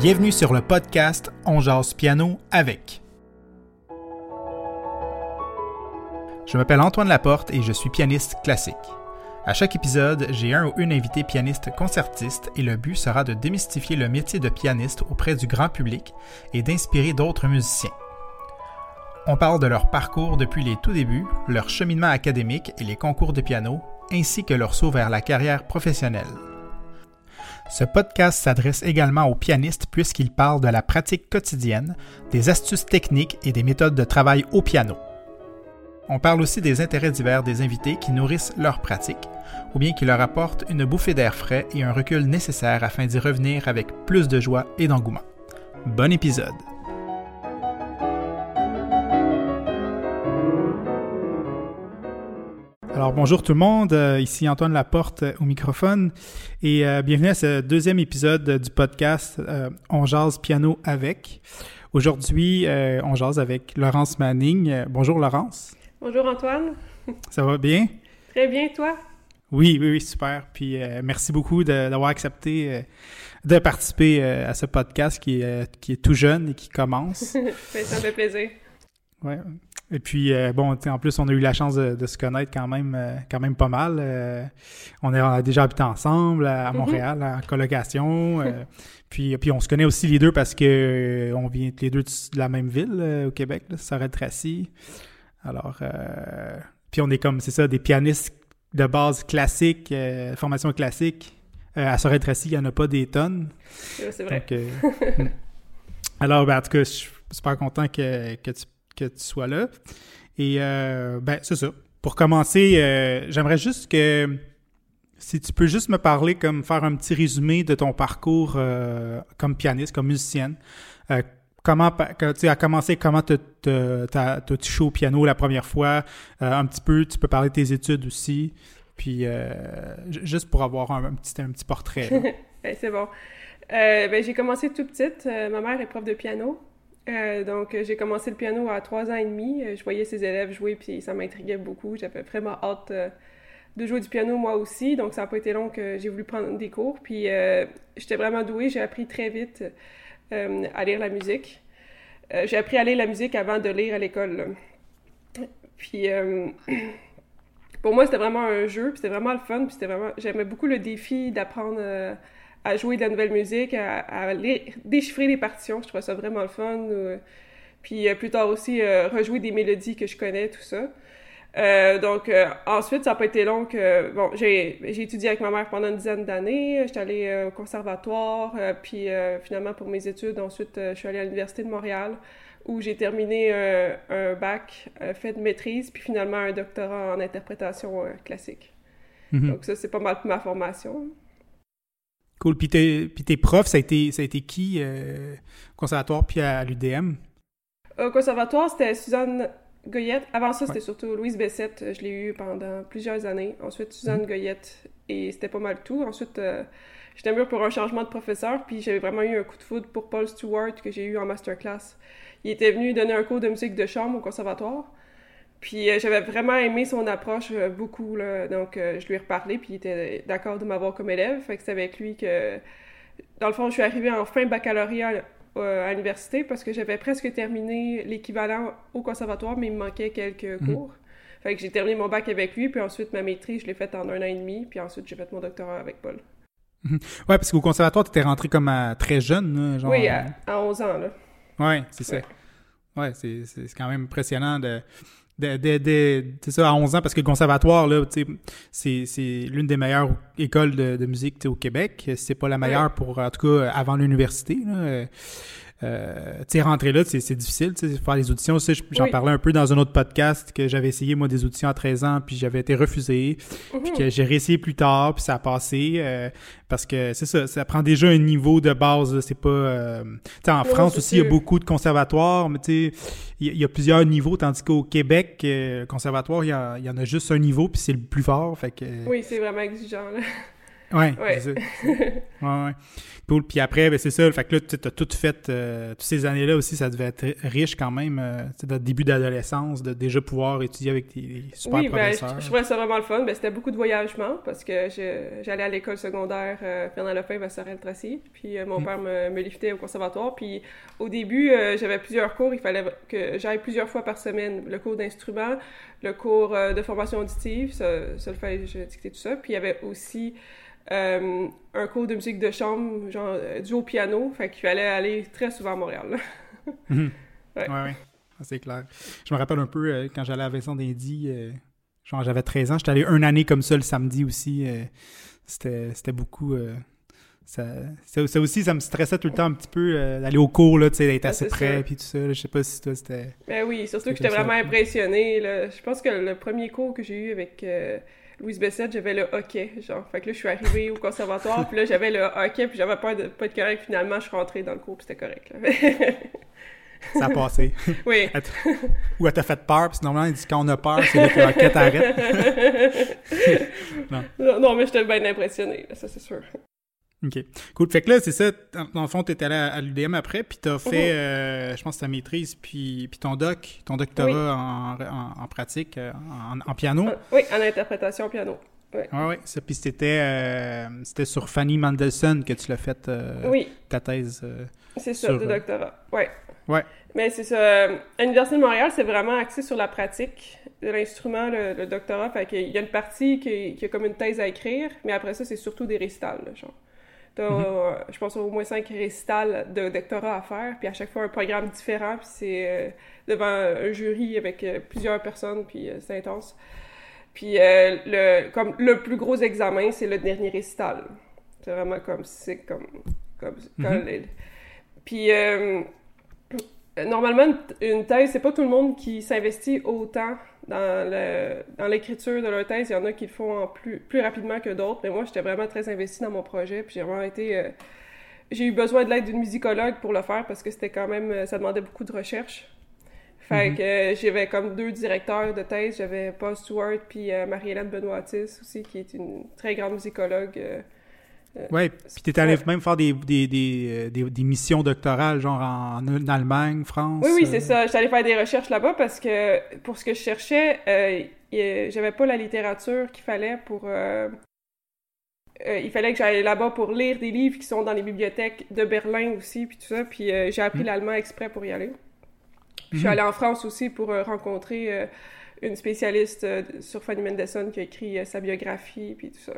Bienvenue sur le podcast On jase piano avec. Je m'appelle Antoine Laporte et je suis pianiste classique. À chaque épisode, j'ai un ou une invité pianiste concertiste et le but sera de démystifier le métier de pianiste auprès du grand public et d'inspirer d'autres musiciens. On parle de leur parcours depuis les tout débuts, leur cheminement académique et les concours de piano, ainsi que leur saut vers la carrière professionnelle. Ce podcast s'adresse également aux pianistes puisqu'il parle de la pratique quotidienne, des astuces techniques et des méthodes de travail au piano. On parle aussi des intérêts divers des invités qui nourrissent leur pratique, ou bien qui leur apportent une bouffée d'air frais et un recul nécessaire afin d'y revenir avec plus de joie et d'engouement. Bon épisode! Alors bonjour tout le monde, euh, ici Antoine Laporte euh, au microphone et euh, bienvenue à ce deuxième épisode du podcast On jase piano avec. Aujourd'hui, on jase avec Laurence Manning. bonjour Laurence. Bonjour Antoine. Ça va bien? Très bien, toi? Oui, oui, oui, super. Puis merci beaucoup d'avoir accepté de participer à ce podcast qui est, qui est tout jeune et qui commence. Ça me fait plaisir. Ouais. Et puis, euh, bon, en plus, on a eu la chance de, se connaître quand même, euh, quand même pas mal. Euh, on, a déjà habité ensemble à, mm-hmm. Montréal, en colocation. puis, puis, on se connaît aussi les deux parce que on vient les deux de la même ville au Québec, Sorel-Tracy. Alors, puis on est comme, c'est ça, des pianistes de base classique, formation classique. à Sorel-Tracy, il n'y en a pas des tonnes. c'est vrai. Hmm. alors, ben, en tout cas, je suis super content que, que tu que tu sois là. Et euh, ben, c'est ça. Pour commencer, euh, j'aimerais juste que si tu peux juste me parler, comme faire un petit résumé de ton parcours euh, comme pianiste, comme musicienne. comment tu as commencé, comment tu as touché au piano la première fois, un petit peu, tu peux parler de tes études aussi, puis juste pour avoir un, petit, un petit portrait. Ben, c'est bon. Ben, j'ai commencé tout petite. ma mère est prof de piano. Euh, donc, j'ai commencé le piano à trois ans et demi. Euh, je voyais ses élèves jouer, puis ça m'intriguait beaucoup. J'avais vraiment hâte euh, de jouer du piano moi aussi. Donc, ça n'a pas été long que j'ai voulu prendre des cours. Puis, j'étais vraiment douée. J'ai appris très vite à lire la musique. j'ai appris à lire la musique avant de lire à l'école. Puis, pour moi, c'était vraiment un jeu. Puis, c'était vraiment le fun. J'aimais beaucoup le défi d'apprendre à jouer de la nouvelle musique, à, déchiffrer les partitions. Je trouvais ça vraiment le fun. puis euh, plus tard aussi, euh, rejouer des mélodies que je connais, tout ça. Euh, donc ensuite, ça n'a pas été long que... Bon, j'ai étudié avec ma mère pendant une dizaine d'années. J'étais allée au conservatoire. puis finalement, pour mes études, ensuite, je suis allée à l'Université de Montréal où j'ai terminé un bac fait de maîtrise, puis finalement un doctorat en interprétation classique. Mm-hmm. Donc ça, c'est pas mal ma formation. Cool. Puis tes, profs, ça a été, ça a été qui euh, au conservatoire puis à, l'UDM? Au conservatoire, c'était Suzanne Goyette. Avant ça, c'était surtout Louise Bessette. Je l'ai eu pendant plusieurs années. Ensuite, Suzanne mhm. Goyette. Et c'était pas mal tout. Ensuite, euh, j'étais mieux pour un changement de professeur. Puis j'avais vraiment eu un coup de foudre pour Paul Stewart que j'ai eu en masterclass. Il était venu donner un cours de musique de chambre au conservatoire. Puis euh, j'avais vraiment aimé son approche euh, beaucoup, là. donc euh, je lui ai reparlé, puis il était d'accord de m'avoir comme élève. Fait que c'est avec lui que, dans le fond, je suis arrivée en fin baccalauréat à l'université parce que j'avais presque terminé l'équivalent au conservatoire, mais il me manquait quelques mhm. cours. Fait que j'ai terminé mon bac avec lui, puis ensuite ma maîtrise, je l'ai faite en un an et demi, puis ensuite j'ai fait mon doctorat avec Paul. Mhm. Ouais, parce qu'au conservatoire, tu étais rentré comme très jeune, genre... Oui, à, 11 ans, là. Ouais, c'est ça. Ouais, c'est quand même impressionnant de c'est ça, à 11 ans, parce que le conservatoire, là, c'est, c'est l'une des meilleures écoles de, de musique au Québec. C'est pas la meilleure pour, en tout cas, avant l'université. Là. Euh, tu sais, rentrer là, c'est difficile, tu sais, faire les auditions. J'en parlais un peu dans un autre podcast que j'avais essayé, moi, des auditions à 13 ans, puis j'avais été refusé. Puis que j'ai réessayé plus tard, puis ça a passé. Euh, parce que c'est ça, ça prend déjà un niveau de base. C'est pas... Euh, tu sais, en France aussi, il y a beaucoup de conservatoires, mais tu sais, il y, a plusieurs niveaux, tandis qu'au Québec, euh, conservatoire, il y, y, en a juste un niveau, puis c'est le plus fort, fait que... Oui, c'est vraiment exigeant, là. Ouais, c'est ça. ouais, ouais. Cool. Puis après, ben, c'est ça. Fait que là, tu as tout fait. Euh, toutes ces années-là aussi, ça devait être riche quand même. Euh, début d'adolescence, de déjà pouvoir étudier avec des super oui, professeurs. Ben, je, trouvais ça vraiment le fun. Ben, c'était beaucoup de voyagement parce que j'allais à l'école secondaire euh, Fernand Lefebvre à Sorel-Tracy. Puis euh, mon mm. père me, me liftait au conservatoire. Puis au début, j'avais plusieurs cours. Il fallait que j'aille plusieurs fois par semaine. Le cours d'instrument, le cours de formation auditive, ça, ça le fait, je dictais tout ça. Puis il y avait aussi euh, un cours de musique de chambre, genre euh, du au piano. Fait qu'il fallait aller très souvent à Montréal. Mhm. Ouais, ouais, ah, c'est clair. Je me rappelle un peu euh, quand j'allais à Vincent d'Indy, genre j'avais 13 ans, j'étais allé une année comme ça le samedi aussi. C'était beaucoup. Ça, ça, aussi, ça me stressait tout le temps un petit peu d'aller au cours, là, d'être assez près, puis tout ça. je sais pas si toi, c'était... Ben oui, surtout que j'étais vraiment impressionné. Je pense que le premier cours que j'ai eu avec Louise Bessette, j'avais le hockey, genre. Fait que là, je suis arrivée au conservatoire, puis là, j'avais le hockey, puis j'avais peur de pas être correct. Finalement, je suis rentrée dans le cours, puis c'était correct, Ça a passé. Oui. Ou elle t'a fait peur, puis normalement, il dit quand on a peur, c'est là que le hockey t'arrête. non. non. mais j'étais bien impressionnée, ça, c'est sûr. OK. Cool. Fait que là, c'est ça. Dans le fond, tu étais allé à, l'UDM après, puis tu as fait, mhm. euh, je pense, ta maîtrise, puis, puis ton doc, ton doctorat en, en, pratique, euh, en, piano. Euh, oui, en interprétation piano. Oui, ouais, ouais. Puis c'était, c'était sur Fanny Mendelssohn que tu l'as fait, oui. ta thèse. c'est ça, de doctorat. Oui. Ouais. Mais c'est ça. À l'Université de Montréal, c'est vraiment axé sur la pratique de l'instrument, le, doctorat. Fait qu'il y a une partie qui, qui, a comme une thèse à écrire, mais après ça, c'est surtout des récitals, genre. Mhm. Euh, je pense, au moins cinq récitals de doctorat à faire, puis à chaque fois un programme différent, puis c'est euh, devant un jury avec euh, plusieurs personnes, puis c'est intense. Puis le, comme le plus gros examen, c'est le dernier récital. C'est vraiment comme, c'est comme, comme mhm. Puis normalement, une thèse, c'est pas tout le monde qui s'investit autant dans l'écriture de leur thèse. Il y en a qui le font plus, plus rapidement que d'autres, mais moi, j'étais vraiment très investie dans mon projet, puis j'ai vraiment été... Euh, j'ai eu besoin de l'aide d'une musicologue pour le faire, parce que c'était quand même... Ça demandait beaucoup de recherche. Fait mm-hmm. que euh, j'avais comme deux directeurs de thèse. J'avais Paul Stewart puis euh, Marie-Hélène Benoîtis aussi, qui est une très grande musicologue euh, oui, puis tu étais allé même faire des, des, des, euh, des, missions doctorales, genre en, Allemagne, France. Oui, oui, c'est euh. ça. J'étais allée faire des recherches là-bas parce que pour ce que je cherchais, j'avais pas la littérature qu'il fallait pour. il fallait que j'aille là-bas pour lire des livres qui sont dans les bibliothèques de Berlin aussi, puis tout ça. Puis j'ai appris mm. l'allemand exprès pour y aller. Je suis mm-hmm. allée en France aussi pour rencontrer une spécialiste sur Fanny Mendelssohn qui a écrit sa biographie, puis tout ça.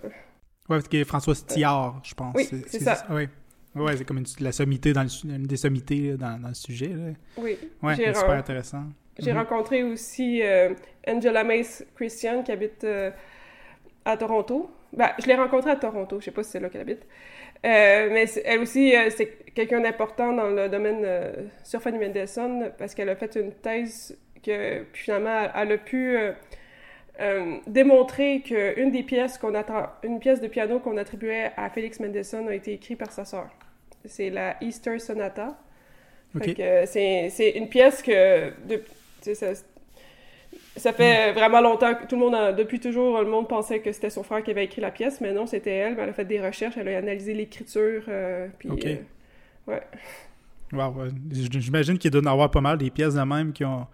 Oui, parce que François Stillard, je pense. Oui, c'est ça. Oui. Ouais, c'est comme une, la sommité dans le, une des sommités dans, dans, le sujet. Là. Oui. Ouais, c'est super intéressant. J'ai mhm. rencontré aussi euh, Angela Mace Christian qui habite euh, à Toronto. Ben, je l'ai rencontrée à Toronto, je sais pas si c'est là qu'elle habite. Euh, mais elle aussi, c'est quelqu'un d'important dans le domaine sur Fanny Mendelssohn parce qu'elle a fait une thèse que puis finalement elle a pu euh, démontrer qu'une des pièces qu'on attend, une pièce de piano qu'on attribuait à Félix Mendelssohn a été écrite par sa sœur. C'est la Easter Sonata. C'est une pièce que de, ça, ça, fait hmm. vraiment longtemps que tout le monde, depuis toujours, le monde pensait que c'était son frère qui avait écrit la pièce, mais non, c'était elle. elle a fait des recherches, elle a analysé l'écriture. Euh, puis, euh, ouais. J'imagine qu'il doit y en avoir pas mal des pièces de même qui ont,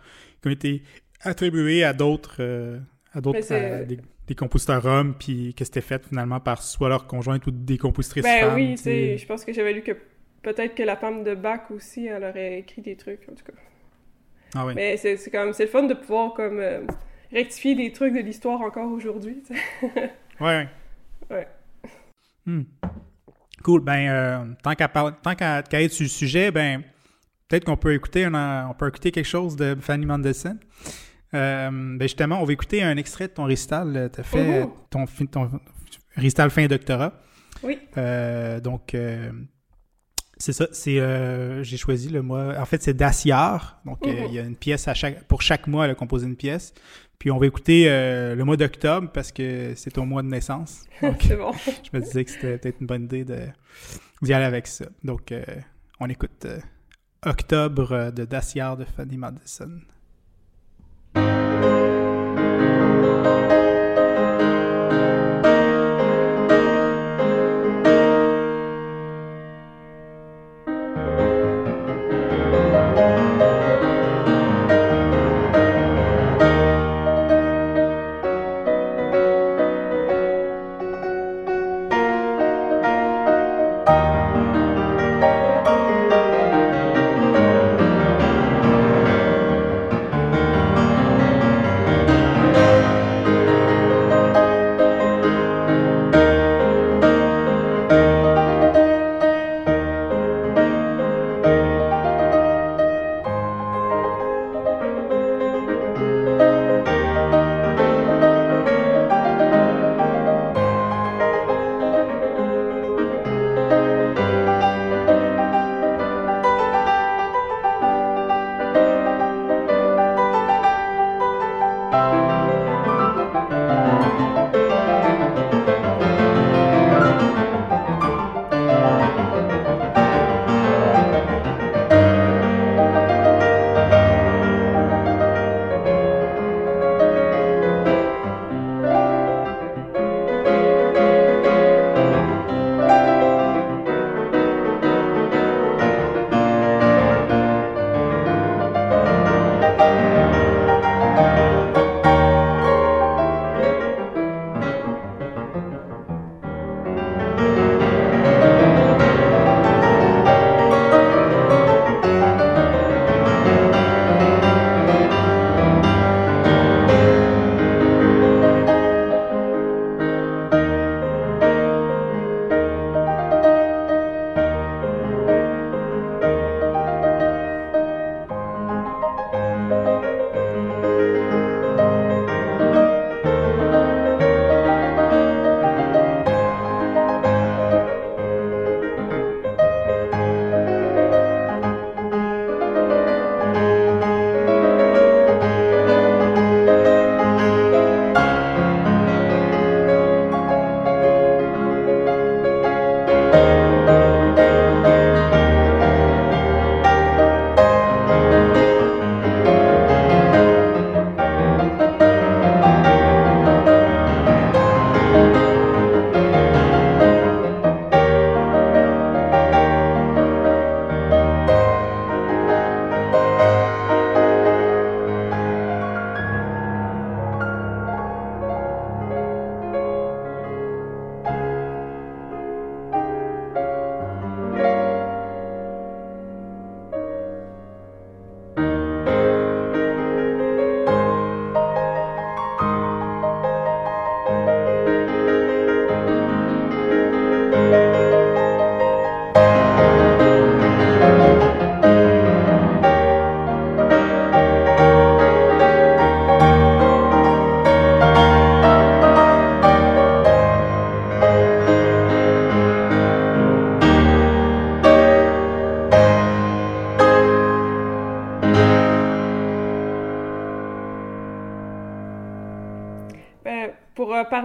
qui ont été attribuées à d'autres à d'autres, des, compositeurs hommes, puis que c'était fait finalement par soit leur conjointe ou des compositrices ben, femmes. oui, je pense que j'avais lu que peut-être que la femme de Bach aussi, elle aurait écrit des trucs, en tout cas. Ah oui. Mais c'est, c'est comme, c'est le fun de pouvoir comme euh, rectifier des trucs de l'histoire encore aujourd'hui, ouais, ouais. Hmm. Cool. Ben, euh, tant qu'à tant qu'à, être sur le sujet, ben, peut-être qu'on peut écouter, on peut écouter quelque chose de Fanny Mendelssohn. Euh, ben justement, on va écouter un extrait de ton récital. Tu as fait ton, ton, récital fin doctorat. Oui. Euh, donc, euh, c'est ça. C'est, j'ai choisi le mois. En fait, c'est Daciar. Donc, il y a une pièce à chaque, pour chaque mois, elle a composé une pièce. Puis, on va écouter le mois d'octobre parce que c'est ton mois de naissance. c'est bon. je me disais que c'était peut-être une bonne idée de, d'y aller avec ça. Donc, on écoute Octobre de Daciar de Fanny Madison.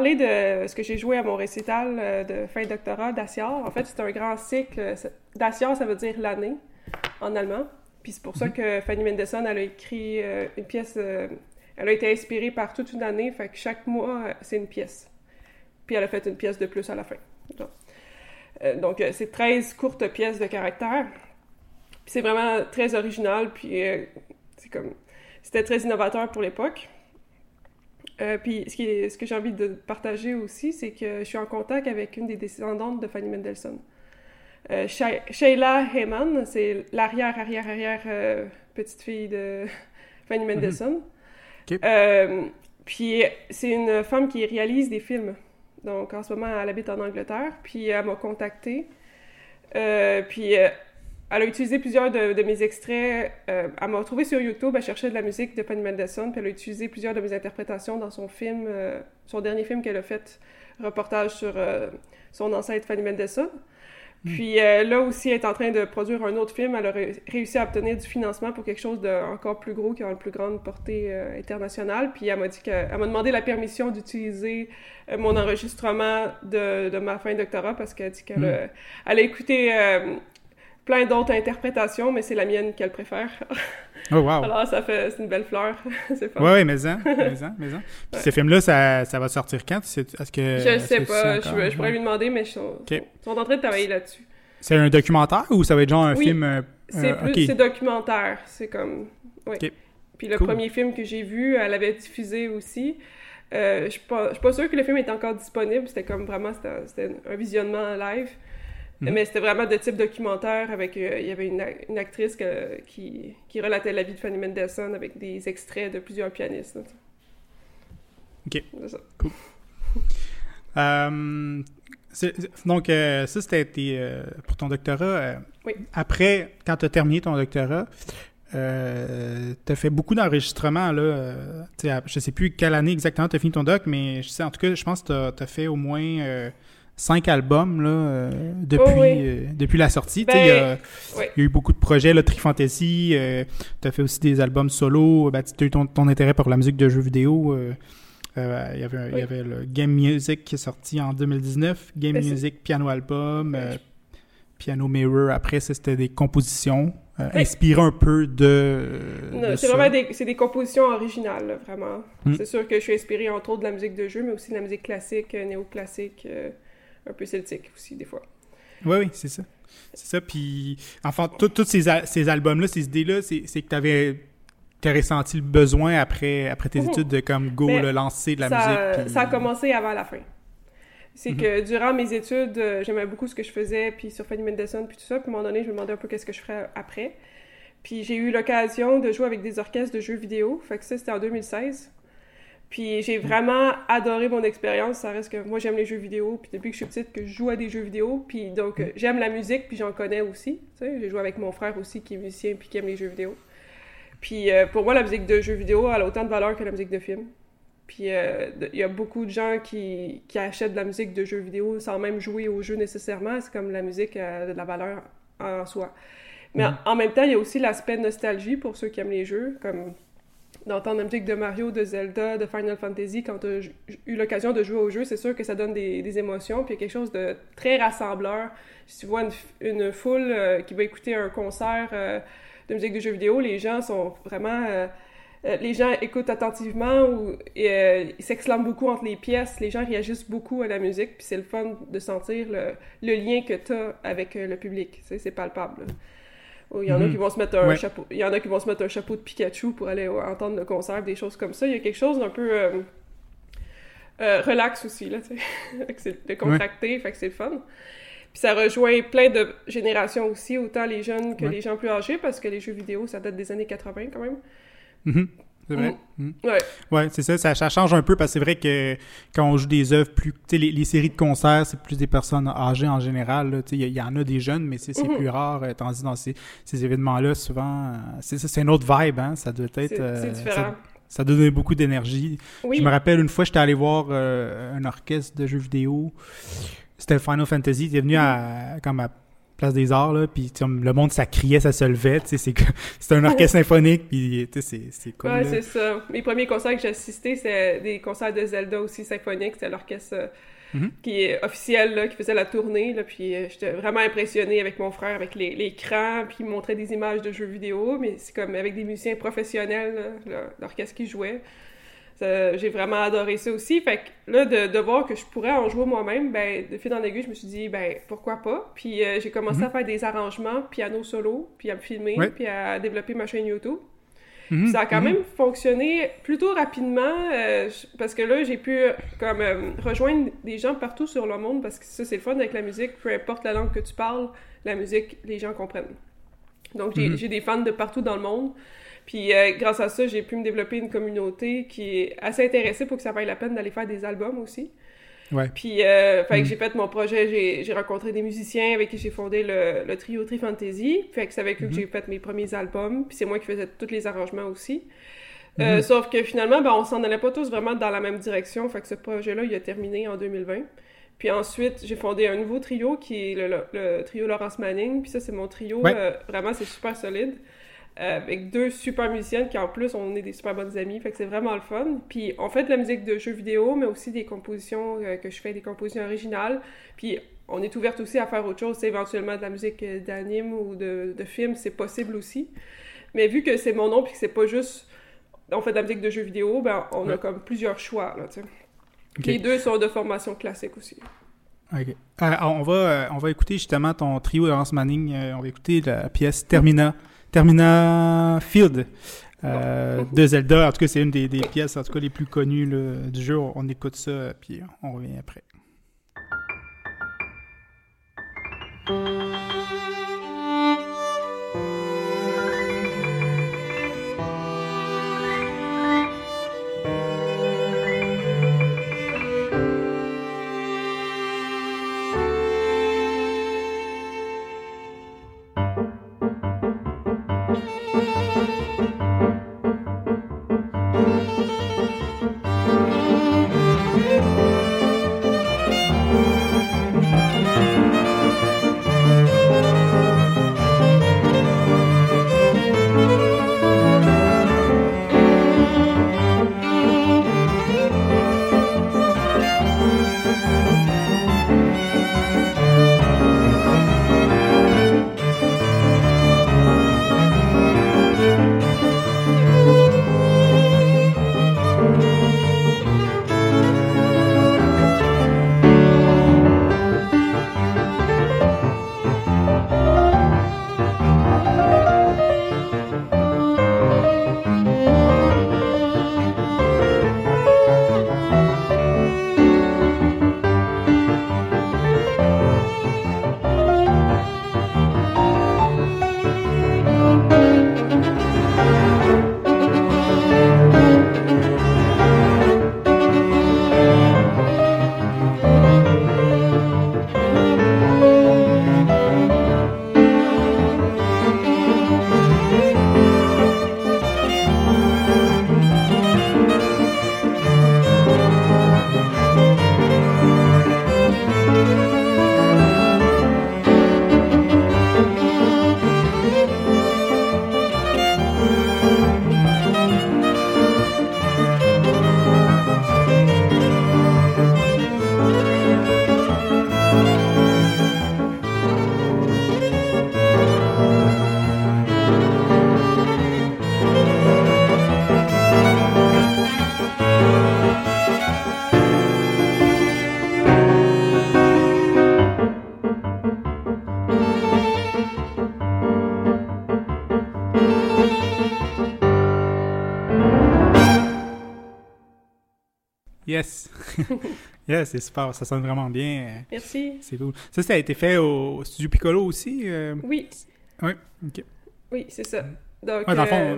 Parler de ce que j'ai joué à mon récital euh, de fin doctorat d'Assiar. En fait, c'est un grand cycle. D'Assiar, ça veut dire l'année en allemand. Puis c'est pour ça mhm. que Fanny Mendelssohn, elle a écrit euh, une pièce. Euh, elle a été inspirée par toute une année, fait que chaque mois, c'est une pièce. Puis elle a fait une pièce de plus à la fin. Donc, c'est 13 courtes pièces de caractère. Puis c'est vraiment très original, puis c'est comme. C'était très innovateur pour l'époque. Euh, puis ce, qui ce que j'ai envie de partager aussi, c'est que je suis en contact avec une des descendantes de Fanny Mendelssohn. Euh, Sheila Heyman, c'est l'arrière, arrière, arrière euh, petite fille de Fanny mhm. Mendelssohn. puis c'est une femme qui réalise des films. Donc en ce moment, elle habite en Angleterre. Puis elle m'a contactée. puis elle a utilisé plusieurs de, mes extraits. Euh, elle m'a retrouvé sur YouTube, elle cherchait de la musique de Penny Mendelssohn, puis elle a utilisé plusieurs de mes interprétations dans son film, euh, son dernier film qu'elle a fait, reportage sur euh, son ancêtre Fanny Mendelssohn. Hmm. Puis là aussi, elle est en train de produire un autre film. Elle a réussi à obtenir du financement pour quelque chose d'encore plus gros, qui a une plus grande portée internationale. Puis elle m'a dit qu'elle m'a demandé la permission d'utiliser mon enregistrement de, de, ma fin de doctorat parce qu'elle a dit qu'elle hmm. a écouté plein d'autres interprétations, mais c'est la mienne qu'elle préfère. Oh, wow! Alors, ça fait... C'est une belle fleur. c'est. Oui, oui, mais hein, mais hein, mais hein. Puis ces films-là, ça, ça va sortir quand? Est-ce que... Je sais pas. Je, je, pourrais lui demander, mais ils sont, sont en train de travailler là-dessus. C'est un documentaire ou ça va être genre un film... Euh, c'est plus... C'est documentaire. C'est comme... Oui. Puis le premier film que j'ai vu, elle avait diffusé aussi. Euh, je pas, suis pas sûre que le film est encore disponible. C'était comme vraiment... C'était un visionnement live. Mhm. Mais c'était vraiment de type documentaire avec. Euh, il y avait une, actrice qui, qui, relatait la vie de Fanny Mendelssohn avec des extraits de plusieurs pianistes. ok. Ça. Cool. Euh, donc, euh, ça, c'était pour ton doctorat. oui. Après, quand tu as terminé ton doctorat, tu as fait beaucoup d'enregistrements. Là, je sais plus quelle année exactement tu as fini ton doc, mais je sais, en tout cas, je pense que tu as, fait au moins cinq albums là, euh, depuis, oh euh, depuis la sortie. Ben, il, y a, eu beaucoup de projets, là, Trifantasy, euh, tu as fait aussi des albums solo, ben, tu as eu ton, intérêt pour la musique de jeux vidéo. il, y avait, il y avait le Game Music qui est sorti en 2019, Game ben, Music Piano Album, Piano Mirror. Après, c'était des compositions inspirées un peu de. c'est vraiment des, des compositions originales, vraiment. Hmm. C'est sûr que je suis inspiré entre autres de la musique de jeu, mais aussi de la musique classique, néoclassique un peu celtique aussi, des fois. Oui, oui, c'est ça. C'est ça. Puis, enfin, tous ces, ces albums-là, ces idées-là, c'est que tu avais as ressenti le besoin après, après tes mhm. études de comme go, le lancer de la musique. Ça a commencé avant la fin. C'est mhm. que durant mes études, euh, j'aimais beaucoup ce que je faisais, puis sur Fanny Mendelssohn, puis tout ça. Puis à un moment donné, je me demandais un peu qu'est-ce que je ferais après. Puis j'ai eu l'occasion de jouer avec des orchestres de jeux vidéo. Fait que ça, c'était en 2016. Puis j'ai vraiment adoré mon expérience. Ça reste que moi, j'aime les jeux vidéo. Puis depuis que je suis petite, que je joue à des jeux vidéo. Puis donc, mm. j'aime la musique, puis j'en connais aussi. Tu sais, j'ai joué avec mon frère aussi, qui est musicien, puis qui aime les jeux vidéo. Puis euh, pour moi, la musique de jeux vidéo, elle a autant de valeur que la musique de film. Puis euh, il y a beaucoup de gens qui, qui, achètent de la musique de jeux vidéo sans même jouer au jeu nécessairement. C'est comme la musique a de la valeur en soi. Mais mm. en, en même temps, il y a aussi l'aspect nostalgie pour ceux qui aiment les jeux. Comme d'entendre la musique de Mario, de Zelda, de Final Fantasy, quand tu as eu l'occasion de jouer au jeu, c'est sûr que ça donne des, émotions, puis il y a quelque chose de très rassembleur. Si tu vois une, foule euh, qui va écouter un concert euh, de musique de jeux vidéo, les gens sont vraiment... Euh, les gens écoutent attentivement ou ils s'exclament beaucoup entre les pièces, les gens réagissent beaucoup à la musique, puis c'est le fun de sentir le lien que tu as avec le public. C'est palpable. Il y en a mhm. qui vont se mettre un chapeau. Il y en a qui vont se mettre un chapeau de Pikachu pour aller entendre le concert, des choses comme ça. Il y a quelque chose d'un peu euh, euh, relax aussi, là, tu sais. c'est décontracté, fait que c'est fun. Puis ça rejoint plein de générations aussi, autant les jeunes que les gens plus âgés, parce que les jeux vidéo, ça date des années 80 quand même. Mhm. C'est vrai. Mm. Mm. Ouais. Ouais, c'est ça, ça, change un peu parce que c'est vrai que quand on joue des œuvres plus. Tu sais, les, séries de concerts, c'est plus des personnes âgées en général. Tu sais, il y, en a des jeunes, mais c'est mm-hmm. plus rare. Euh, tandis dans ces, ces événements-là, souvent, euh, c'est une autre vibe, hein. Ça doit être. C'est euh, différent. Ça, donnait beaucoup d'énergie. Je me rappelle une fois, j'étais allé voir un orchestre de jeux vidéo. C'était Final Fantasy. Il est venu à, comme à place des Arts, là, puis le monde, ça criait, ça se levait, tu sais, c'est un orchestre symphonique, puis c'est cool. Ouais, c'est ça. Mes premiers concerts que j'ai assistés, c'était des concerts de Zelda aussi symphoniques, c'était l'orchestre euh, mm-hmm. qui est officiel, là, qui faisait la tournée, là, puis euh, j'étais vraiment impressionné avec mon frère, avec l'écran, puis il montrait des images de jeux vidéo, mais c'est comme avec des musiciens professionnels, l'orchestre qui jouait. J'ai vraiment adoré ça aussi. Fait que là, de, de voir que je pourrais en jouer moi-même, ben, de fil en aiguille, je me suis dit, ben, pourquoi pas? Puis euh, j'ai commencé à mhm. faire des arrangements, piano solo, puis à me filmer, puis à développer ma chaîne YouTube. Mhm. Ça a quand mhm. même fonctionné plutôt rapidement, euh, parce que là, j'ai pu comme euh, rejoindre des gens partout sur le monde, parce que ça, c'est le fun avec la musique, peu importe la langue que tu parles, la musique, les gens comprennent. Donc, j'ai des fans de partout dans le monde. Puis euh, grâce à ça, j'ai pu me développer une communauté qui est assez intéressée pour que ça vaille la peine d'aller faire des albums aussi. Ouais. Puis, euh, fait que mm. j'ai fait mon projet, j'ai rencontré des musiciens avec qui j'ai fondé le, le, trio Tri Fantasy. Fait que c'est avec eux que mm-hmm. j'ai fait mes premiers albums. Puis c'est moi qui faisais tous les arrangements aussi. Euh, mm-hmm. sauf que finalement, ben, on s'en allait pas tous vraiment dans la même direction. Fait que ce projet-là, il a terminé en 2020. Puis ensuite, j'ai fondé un nouveau trio qui est le, trio Laurence Manning. Puis ça, c'est mon trio. vraiment, c'est super solide. Euh, avec deux super musiciennes qui en plus on est des super bonnes amies, fait que c'est vraiment le fun. Puis on fait de la musique de jeux vidéo, mais aussi des compositions euh, que je fais, des compositions originales. Puis on est ouverte aussi à faire autre chose, éventuellement de la musique euh, d'anime ou de, de film, c'est possible aussi. Mais vu que c'est mon nom puis que c'est pas juste on fait de la musique de jeux vidéo, ben on a comme plusieurs choix là, tu sais. Les deux sont de formation classique aussi. Ok. on, va, on va écouter justement ton trio de Manning. on va écouter la pièce Termina. Termina Field euh, de Zelda. En tout cas, c'est une des, des, pièces en tout cas les plus connues du jeu. On écoute ça, puis on revient après. Yes, c'est super, ça sonne vraiment bien. Merci. C'est cool. Ça, ça a été fait au studio Piccolo aussi? Euh? Oui. Oui, ok. Oui, c'est ça. Donc, dans le fond, euh,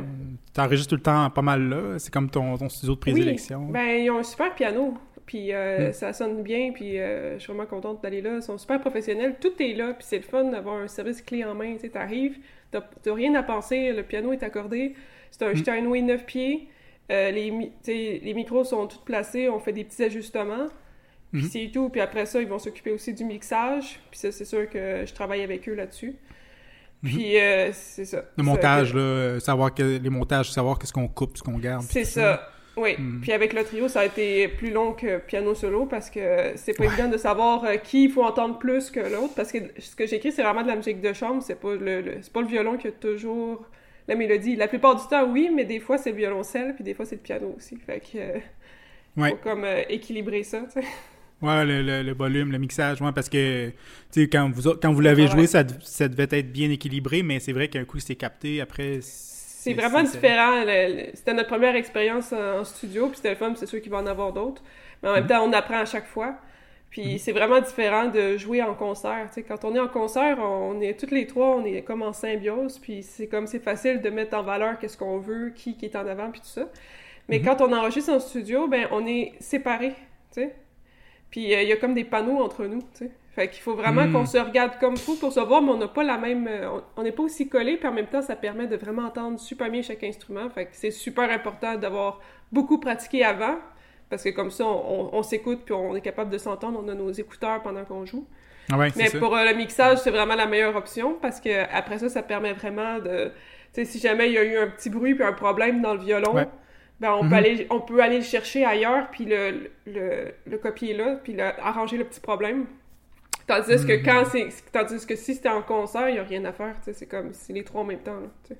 tu enregistres tout le temps pas mal là. C'est comme ton, ton, studio de présélection. Oui. Ben, ils ont un super piano. Puis euh, hmm. ça sonne bien. Puis je suis vraiment contente d'aller là. Ils sont super professionnels. Tout est là. Puis c'est le fun d'avoir un service clé en main. Tu arrives, tu n'as rien à penser. Le piano est accordé. C'est un hmm. Steinway 9 pieds. Les, les micros sont tous placés, on fait des petits ajustements. Puis Mhm. c'est tout. Puis après ça, ils vont s'occuper aussi du mixage. Puis ça, c'est sûr que je travaille avec eux là-dessus. Puis euh, c'est ça. Mhm. Le Ça, montage, que- là, euh, savoir que, les montages, savoir qu'est-ce qu'on coupe, ce qu'on garde. C'est tout ça. Oui. Mhm. Puis avec le trio, ça a été plus long que piano solo parce que c'est pas évident de savoir euh, qui il faut entendre plus que l'autre. Parce que ce que j'écris, c'est vraiment de la musique de chambre. C'est pas le, le- pas le violon qui a toujours la mélodie. La plupart du temps, oui, mais des fois, c'est le violoncelle, puis des fois, c'est le piano aussi. Fait que. euh, Ouais. Faut comme euh, équilibrer ça, tu sais. Ouais, le, le- le volume, le mixage, ouais, parce que, quand vous, quand vous l'avez Ouais. joué, ça, ça devait être bien équilibré, mais c'est vrai qu'un coup, c'est capté, après... C'est vraiment différent. C'était notre première expérience en, en studio, puis c'était le fun, c'est sûr qu'il va en avoir d'autres. Mais en même Mhm. temps, on apprend à chaque fois. Puis Mhm. c'est vraiment différent de jouer en concert. Tu sais, quand on est en concert, on est toutes les trois, on est comme en symbiose, puis c'est comme c'est facile de mettre en valeur qu'est-ce qu'on veut, qui, qui est en avant, puis tout ça. Mais Mhm. quand on enregistre en studio, ben on est séparés, tu Puis euh, il y a comme des panneaux entre nous, tu sais. Fait qu'il faut vraiment Mhm. qu'on se regarde comme fou pour se voir, mais on n'a pas la même... euh, on- n'est pas aussi collés, puis en même temps, ça permet de vraiment entendre super bien chaque instrument. Fait que c'est super important d'avoir beaucoup pratiqué avant, parce que comme ça, on, on- on s'écoute, puis on est capable de s'entendre, on a nos écouteurs pendant qu'on joue. Ah ouais, c'est Mais pour euh, le mixage, c'est vraiment la meilleure option, parce que après ça, ça permet vraiment de... Tu sais, si jamais il y a eu un petit bruit puis un problème dans le violon, Ouais. Ben on, Mhm. peut aller, on peut aller le chercher ailleurs, puis le, le, le copier là, puis le- arranger le petit problème. Tandis que Mhm. quand c'est... Tandis que si c'était en concert, il n'y a rien à faire, tu sais, c'est comme... C'est les trois en même temps, là, tu sais.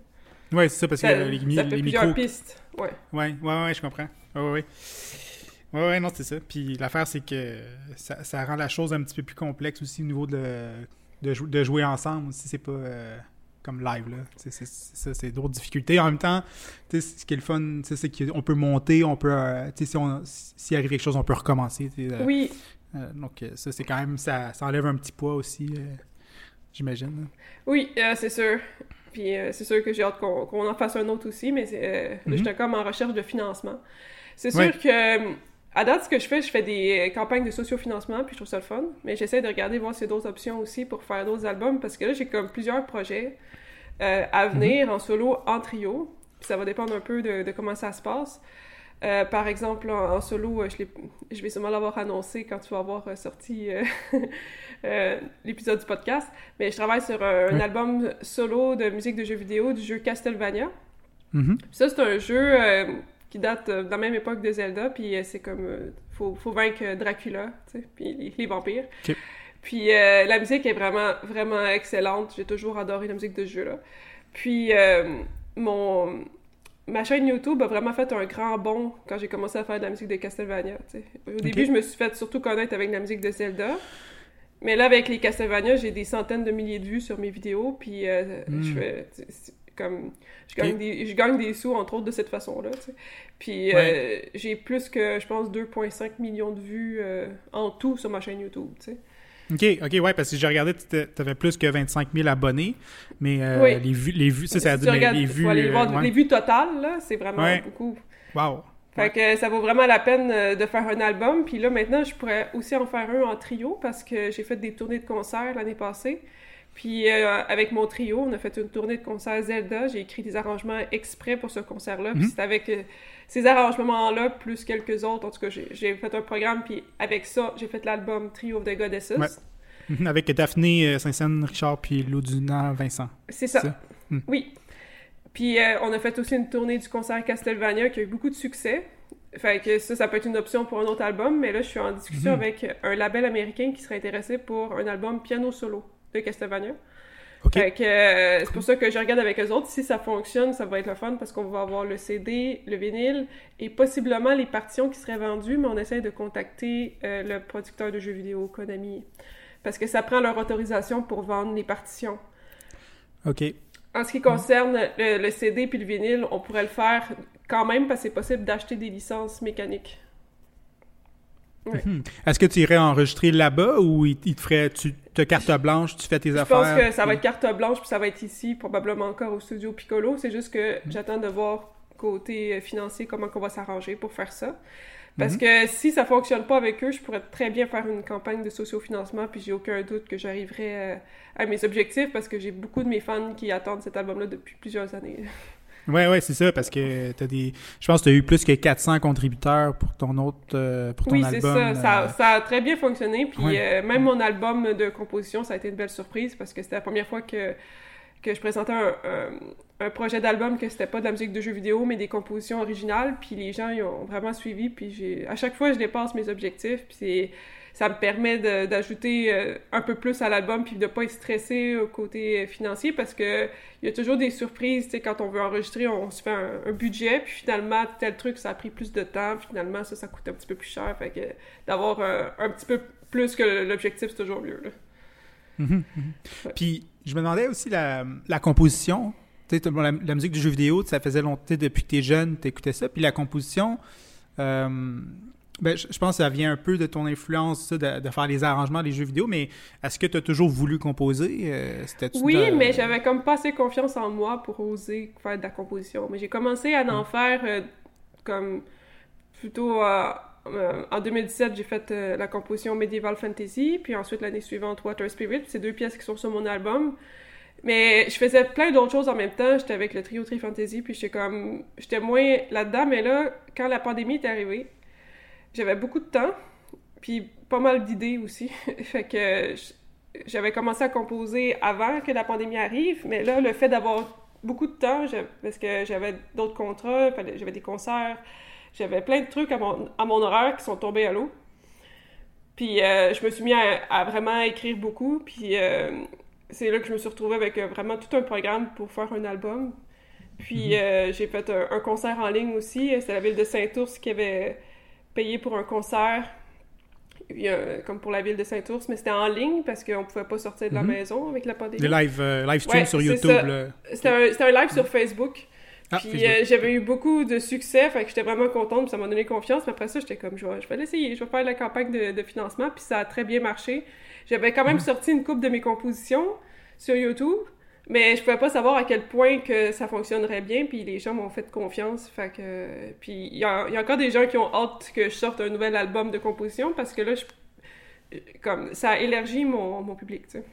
Ouais, c'est ça, parce que les, ça fait les plusieurs micros... pistes, ouais. Ouais, ouais, ouais, je comprends. Ouais, ouais, ouais. Ouais, ouais, non, c'est ça. Puis l'affaire, c'est que ça, ça rend la chose un petit peu plus complexe aussi au niveau de, de, jou- de jouer ensemble si c'est pas euh, comme live, là. C'est ça, c'est d'autres difficultés. En même temps, ce qui est le fun, c'est qu'on peut monter, on peut, euh, si on- s'il arrive quelque chose, on peut recommencer. euh, Oui, euh, donc, ça, c'est quand même, ça, ça enlève un petit poids aussi, j'imagine. là. oui, c'est sûr. Puis c'est sûr que j'ai hâte qu'on qu'on en fasse un autre aussi, mais Mhm. j'étais comme en recherche de financement. C'est sûr Ouais. que, à date, ce que je fais, je fais des euh, campagnes de sociofinancement, puis je trouve ça le fun, mais j'essaie de regarder, voir s'il y a d'autres options aussi pour faire d'autres albums, parce que là, j'ai comme plusieurs projets euh, à venir en solo, en trio, puis ça va dépendre un peu de, de comment ça se passe. Euh, par exemple, en, en solo, je, vais sûrement l'avoir annoncé quand tu vas avoir sorti euh, l'épisode du podcast, mais je travaille sur un, album solo de musique de jeux vidéo du jeu Castlevania. Mhm. Ça, c'est un jeu qui date euh, de la même époque de Zelda, puis euh, c'est comme... euh, faut, faut vaincre Dracula, tu sais, puis les, les vampires. Puis euh, la musique est vraiment, vraiment excellente. J'ai toujours adoré la musique de ce jeu-là. Puis euh, mon... Ma chaîne YouTube a vraiment fait un grand bond quand j'ai commencé à faire de la musique de Castlevania. Au début, je me suis fait surtout connaître avec la musique de Zelda. Mais là, avec les Castlevania, j'ai des centaines de milliers de vues sur mes vidéos. Puis euh, Mm. je fais... Comme, je, gagne des, je gagne des sous, entre autres, de cette façon-là. tu sais. Puis Ouais. euh, j'ai plus que, je pense, 2,5 millions de vues euh, en tout sur ma chaîne YouTube. OK, OK, ouais, parce que j'ai regardé, tu avais plus que 25 000 abonnés, mais euh, Oui. les vues, les vues, ça, ça a Si tu mais regardes, les vues, euh, voir ouais. les vues totales, là, c'est vraiment Ouais. beaucoup. Wow. Fait que ça vaut vraiment la peine de faire un album. Puis là, maintenant, je pourrais aussi en faire un en trio parce que j'ai fait des tournées de concerts l'année passée. Puis euh, avec mon trio, on a fait une tournée de concerts Zelda. J'ai écrit des arrangements exprès pour ce concert-là. Puis Mhm. c'est avec euh, ces arrangements-là, plus quelques autres. En tout cas, j'ai- fait un programme. Puis avec ça, j'ai fait l'album Trio of the Goddesses. Ouais. Mhm, Avec Daphné euh, Saint-Saëns, Richard, puis Lauduna Vincent. C'est ça. Ça? Hmm. Oui. Puis euh, on a fait aussi une tournée du concert Castlevania qui a eu beaucoup de succès. Fait que ça, ça peut être une option pour un autre album, mais là, je suis en discussion Mhm. avec un label américain qui serait intéressé pour un album piano solo de Castlevania. OK. Fait que euh, c'est pour ça que je regarde avec eux autres. Si ça fonctionne, ça va être le fun parce qu'on va avoir le CD, le vinyle et possiblement les partitions qui seraient vendues, mais on essaie de contacter euh, le producteur de jeux vidéo, Konami. Parce que ça prend leur autorisation pour vendre les partitions. OK. En ce qui concerne le, le CD puis le vinyle, on pourrait le faire quand même parce que c'est possible d'acheter des licences mécaniques. Mhm. Est-ce que tu irais enregistrer là-bas ou il, il te ferait, tu as carte blanche, tu fais tes Je affaires? pense que ça va être carte blanche puis ça va être ici, probablement encore au studio Piccolo. C'est juste que j'attends de voir côté euh, financier comment on va s'arranger pour faire ça. Parce Mhm. que si ça fonctionne pas avec eux, je pourrais très bien faire une campagne de sociofinancement puis j'ai aucun doute que j'arriverai euh, à mes objectifs parce que j'ai beaucoup de mes fans qui attendent cet album-là depuis plusieurs années. Ouais, ouais, c'est ça, parce que t'as des. Je pense que tu as eu plus que 400 contributeurs pour ton autre. Euh, pour ton oui, album. Oui, c'est ça. ça. a très bien fonctionné. Puis même mon album de composition, ça a été une belle surprise parce que c'était la première fois que, que je présentais un, un projet d'album que c'était pas de la musique de jeux vidéo, mais des compositions originales. Puis les gens, ils ont vraiment suivi. Puis j'ai, à chaque fois, je dépasse mes objectifs. Puis ça me permet d'ajouter euh, un peu plus à l'album puis de pas être stressé au côté financier parce que il y a toujours des surprises, tu sais, quand on veut enregistrer, on, se fait un, budget, puis finalement, tel truc, ça a pris plus de temps, puis finalement, ça, ça coûte un petit peu plus cher, fait que d'avoir un, petit peu plus que l'objectif, c'est toujours mieux, là. Mhm, mhm. Puis, je me demandais aussi la, la composition, la, la, musique du jeu vidéo, ça faisait longtemps, depuis que tu es jeune, tu écoutais ça. Puis la composition, euh, ben, je, pense que ça vient un peu de ton influence de, faire les arrangements des jeux vidéo, mais est-ce que tu as toujours voulu composer? Euh, oui, mais j'avais comme pas assez confiance en moi pour oser faire de la composition. Mais j'ai commencé à en hmm. faire euh, comme plutôt en 2017, j'ai fait la composition Medieval Fantasy, puis ensuite l'année suivante Water Spirit. C'est deux pièces qui sont sur mon album. Mais je faisais plein d'autres choses en même temps. J'étais avec le trio Tri Fantasy, puis j'étais comme. J'étais moins là-dedans, mais là, quand la pandémie est arrivée, j'avais beaucoup de temps, puis pas mal d'idées aussi. fait que j'avais commencé à composer avant que la pandémie arrive, mais là, le fait d'avoir beaucoup de temps, parce que j'avais d'autres contrats, j'avais des concerts, j'avais plein de trucs à mon, à mon horaire qui sont tombés à l'eau. Puis euh, je me suis mis à, vraiment écrire beaucoup, puis euh, c'est là que je me suis retrouvée avec euh, vraiment tout un programme pour faire un album. Puis mhm. j'ai fait un, concert en ligne aussi. C'était la ville de Saint-Ours qui avait payé pour un concert, comme pour la ville de Saint-Ours, mais c'était en ligne parce qu'on pouvait pas sortir de la mhm. maison avec la pandémie. Des live, euh, live stream sur YouTube. C'était un, live sur Facebook. Ah, puis j'avais eu beaucoup de succès, fait que j'étais vraiment contente, puis ça m'a donné confiance. Mais après ça, j'étais comme, je vais, je vais l'essayer, je vais faire la campagne de, de financement, puis ça a très bien marché. J'avais quand même sorti une coupe de mes compositions sur YouTube, mais je pouvais pas savoir à quel point que ça fonctionnerait bien, puis les gens m'ont fait confiance. Fait que, puis il y, a, encore des gens qui ont hâte que je sorte un nouvel album de composition parce que là, je, comme ça élargit mon, mon public, tu sais.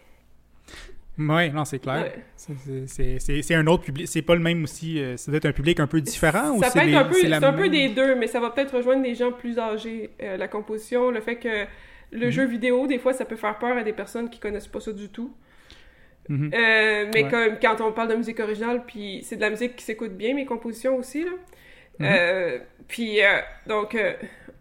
Oui, non, c'est clair. C'est un autre public. C'est pas le même aussi. Euh, ça doit être un public un peu différent ça ou peut être un peu, C'est un peu des deux, mais ça va peut-être rejoindre des gens plus âgés. Euh, la composition, le fait que le mhm. jeu vidéo, des fois, ça peut faire peur à des personnes qui connaissent pas ça du tout. Mhm. Euh, mais comme quand on parle de musique originale, puis c'est de la musique qui s'écoute bien, mes compositions aussi, là. Mhm. Euh, puis, euh, donc,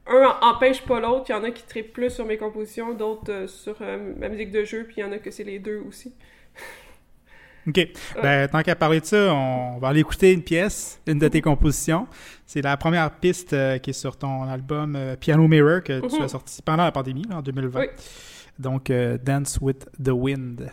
un empêche pas l'autre. Il y en a qui trippent plus sur mes compositions, d'autres sur ma musique de jeu, puis il y en a que c'est les deux aussi. OK. Ben, tant qu'à parler de ça, on va aller écouter une pièce, une de tes compositions. C'est la première piste qui est sur ton album Piano Mirror que tu mhm. as sorti pendant la pandémie, en 2020. Donc, Dance with the Wind.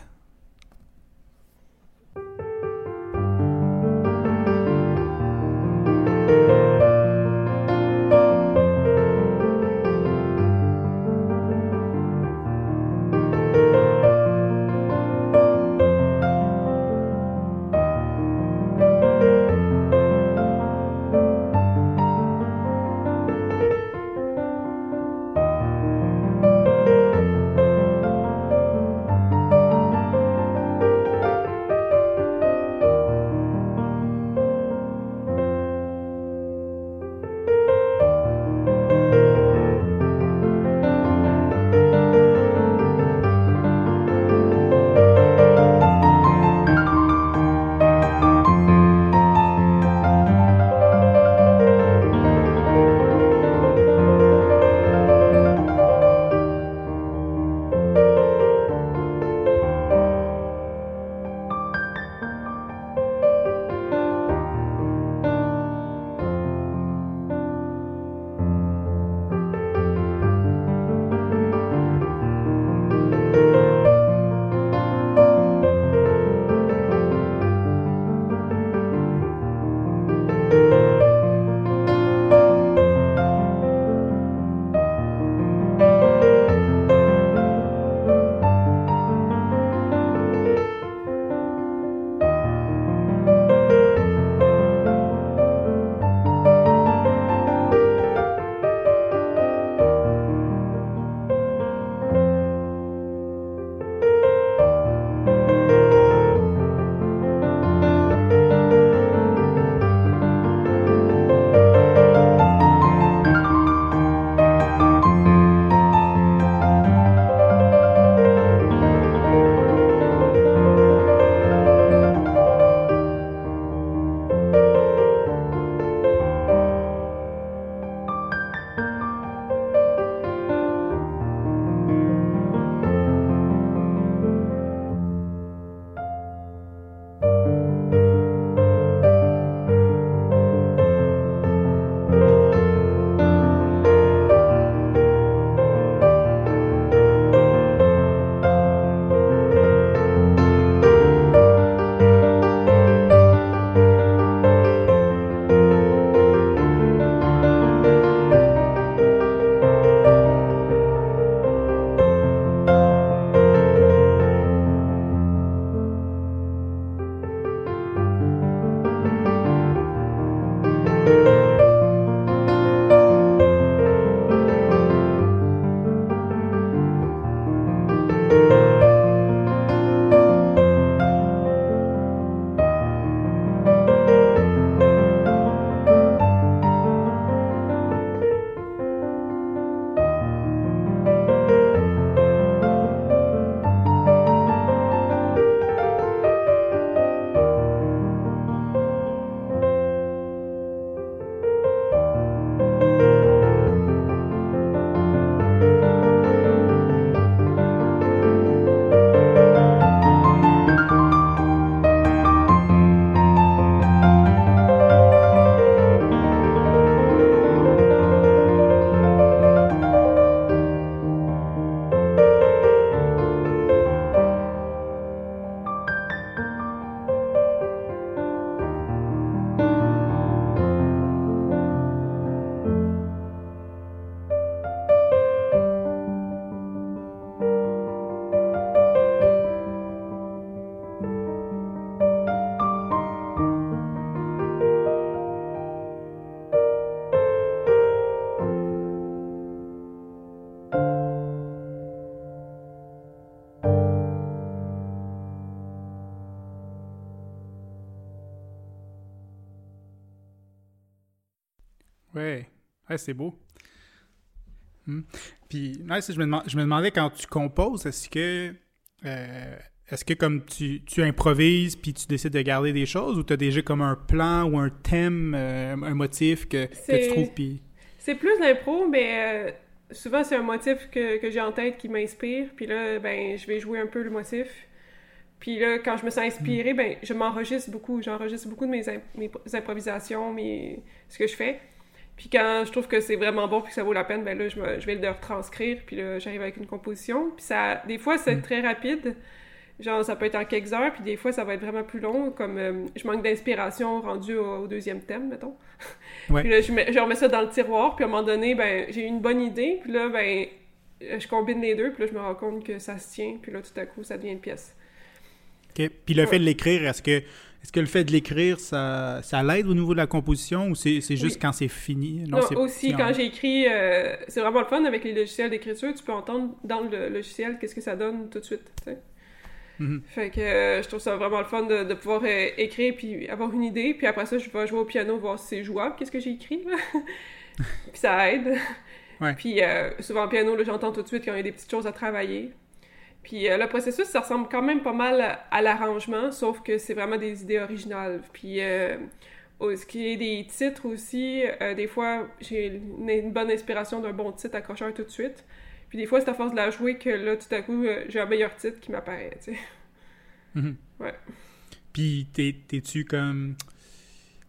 Ouais, c'est beau. Hmm. Puis, ouais, je, me je me demandais quand tu composes, est-ce que. Euh, est-ce que comme tu, tu improvises puis tu décides de garder des choses ou tu as déjà comme un plan ou un thème, euh, un motif que, que tu trouves puis... C'est plus l'impro, mais euh, souvent c'est un motif que, que j'ai en tête qui m'inspire puis là, ben, je vais jouer un peu le motif. Puis là, quand je me sens inspirée, ben, je m'enregistre beaucoup. J'enregistre beaucoup de mes, mes improvisations, mes, ce que je fais. Puis quand je trouve que c'est vraiment bon puis que ça vaut la peine, ben là, je, je vais le retranscrire. Puis là, j'arrive avec une composition. Puis ça, des fois, c'est mm. très rapide. Genre, ça peut être en quelques heures, puis des fois, ça va être vraiment plus long, comme euh, je manque d'inspiration rendu au, deuxième thème, mettons. puis là, je, mets, je remets ça dans le tiroir, puis à un moment donné, ben, j'ai une bonne idée, puis là, ben, je combine les deux, puis là, je me rends compte que ça se tient, puis là, tout à coup, ça devient une pièce. OK. Puis le fait de l'écrire, est-ce que est-ce que le fait de l'écrire, ça, ça l'aide au niveau de la composition ou c'est, juste quand c'est fini? Non, aussi, quand j'écris, euh, c'est vraiment le fun avec les logiciels d'écriture. Tu peux entendre dans le logiciel qu'est-ce que ça donne tout de suite. Mhm. Fait que euh, je trouve ça vraiment le fun de, pouvoir euh, écrire puis avoir une idée. Puis après ça, je vais jouer au piano, voir si c'est jouable, qu'est-ce que j'ai écrit. puis ça aide. Puis souvent au piano, j'entends tout de suite qu'il y a des petites choses à travailler. Puis euh, le processus, ça ressemble quand même pas mal à, l'arrangement, sauf que c'est vraiment des idées originales. Puis euh, ce qui est des titres aussi, euh, des fois, j'ai une, bonne inspiration d'un bon titre accrocheur tout de suite. Puis des fois, c'est à force de la jouer que là, tout à coup, j'ai un meilleur titre qui m'apparaît, tu sais. Mm-hmm. Ouais. Puis t'es-tu comme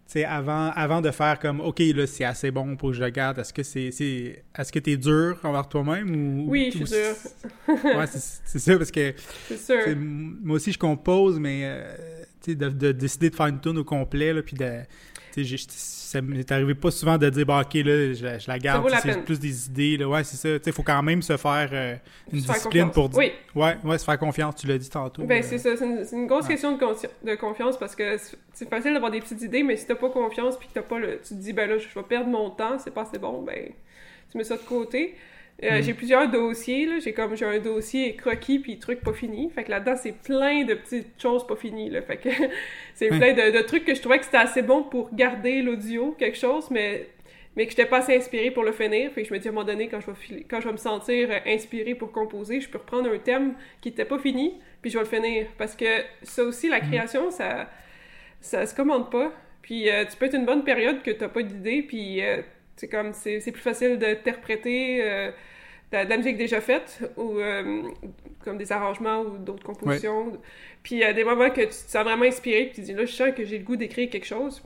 sais, avant, avant de faire comme, OK, là, c'est assez bon pour que je le garde, est-ce que c'est, c'est est-ce que t'es dur envers toi-même ou... Oui, je suis dur. ouais, c'est, ça, parce que... C'est sûr. Moi aussi, je compose, mais, euh, tu sais, de, de, décider de faire une tune au complet, là, puis de ça m'est arrivé pas souvent de dire, bah, ok, là, je, la garde, c'est plus des idées, là. Ouais, c'est ça. Il faut quand même se faire euh, une discipline pour dire. Oui. Ouais, ouais, se faire confiance, tu l'as dit tantôt. Ben, c'est ça. C'est une, grosse question de, de, confiance parce que c'est facile d'avoir des petites idées, mais si t'as pas confiance puis que t'as pas le. Tu te dis, ben là, je vais perdre mon temps, c'est pas assez bon, ben, tu mets ça de côté. Euh, mm. J'ai plusieurs dossiers, là. J'ai comme, j'ai un dossier croquis puis trucs pas finis. Fait que là-dedans, c'est plein de petites choses pas finies, là. Fait que c'est plein de, trucs que je trouvais que c'était assez bon pour garder l'audio, quelque chose, mais, mais que j'étais pas assez inspirée pour le finir. Fait que je me dis, à un moment donné, quand je vais, quand je vais me sentir inspirée pour composer, je peux reprendre un thème qui était pas fini, puis je vais le finir. Parce que ça aussi, la mm. création, ça, ça se commande pas. Puis euh, tu peux être une bonne période que t'as pas d'idée, puis euh, c'est comme, c'est plus facile d'interpréter euh, de, la musique déjà faite ou euh, comme des arrangements ou d'autres compositions. Puis il y a des moments que tu te sens vraiment inspiré, puis tu dis là, je sens que j'ai le goût d'écrire quelque chose.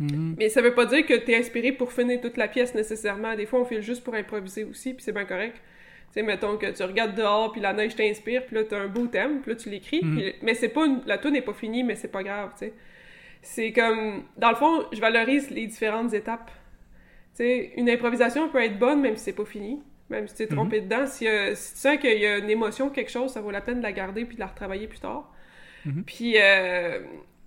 Mm-hmm. Mais ça veut pas dire que tu es inspiré pour finir toute la pièce nécessairement. Des fois, on fait juste pour improviser aussi, puis c'est bien correct. Tu sais, mettons que tu regardes dehors, puis la neige t'inspire, puis là, t'as un beau thème, puis là, tu l'écris. Mm-hmm. Mais c'est pas... La tune n'est pas finie, mais c'est pas grave, tu sais. C'est comme... Dans le fond, je valorise les différentes étapes sais, une improvisation peut être bonne même si c'est pas fini, même si tu es trompé mhm. dedans. Si, tu sens qu'il y a une émotion, quelque chose, ça vaut la peine de la garder puis de la retravailler plus tard. Mhm. Euh,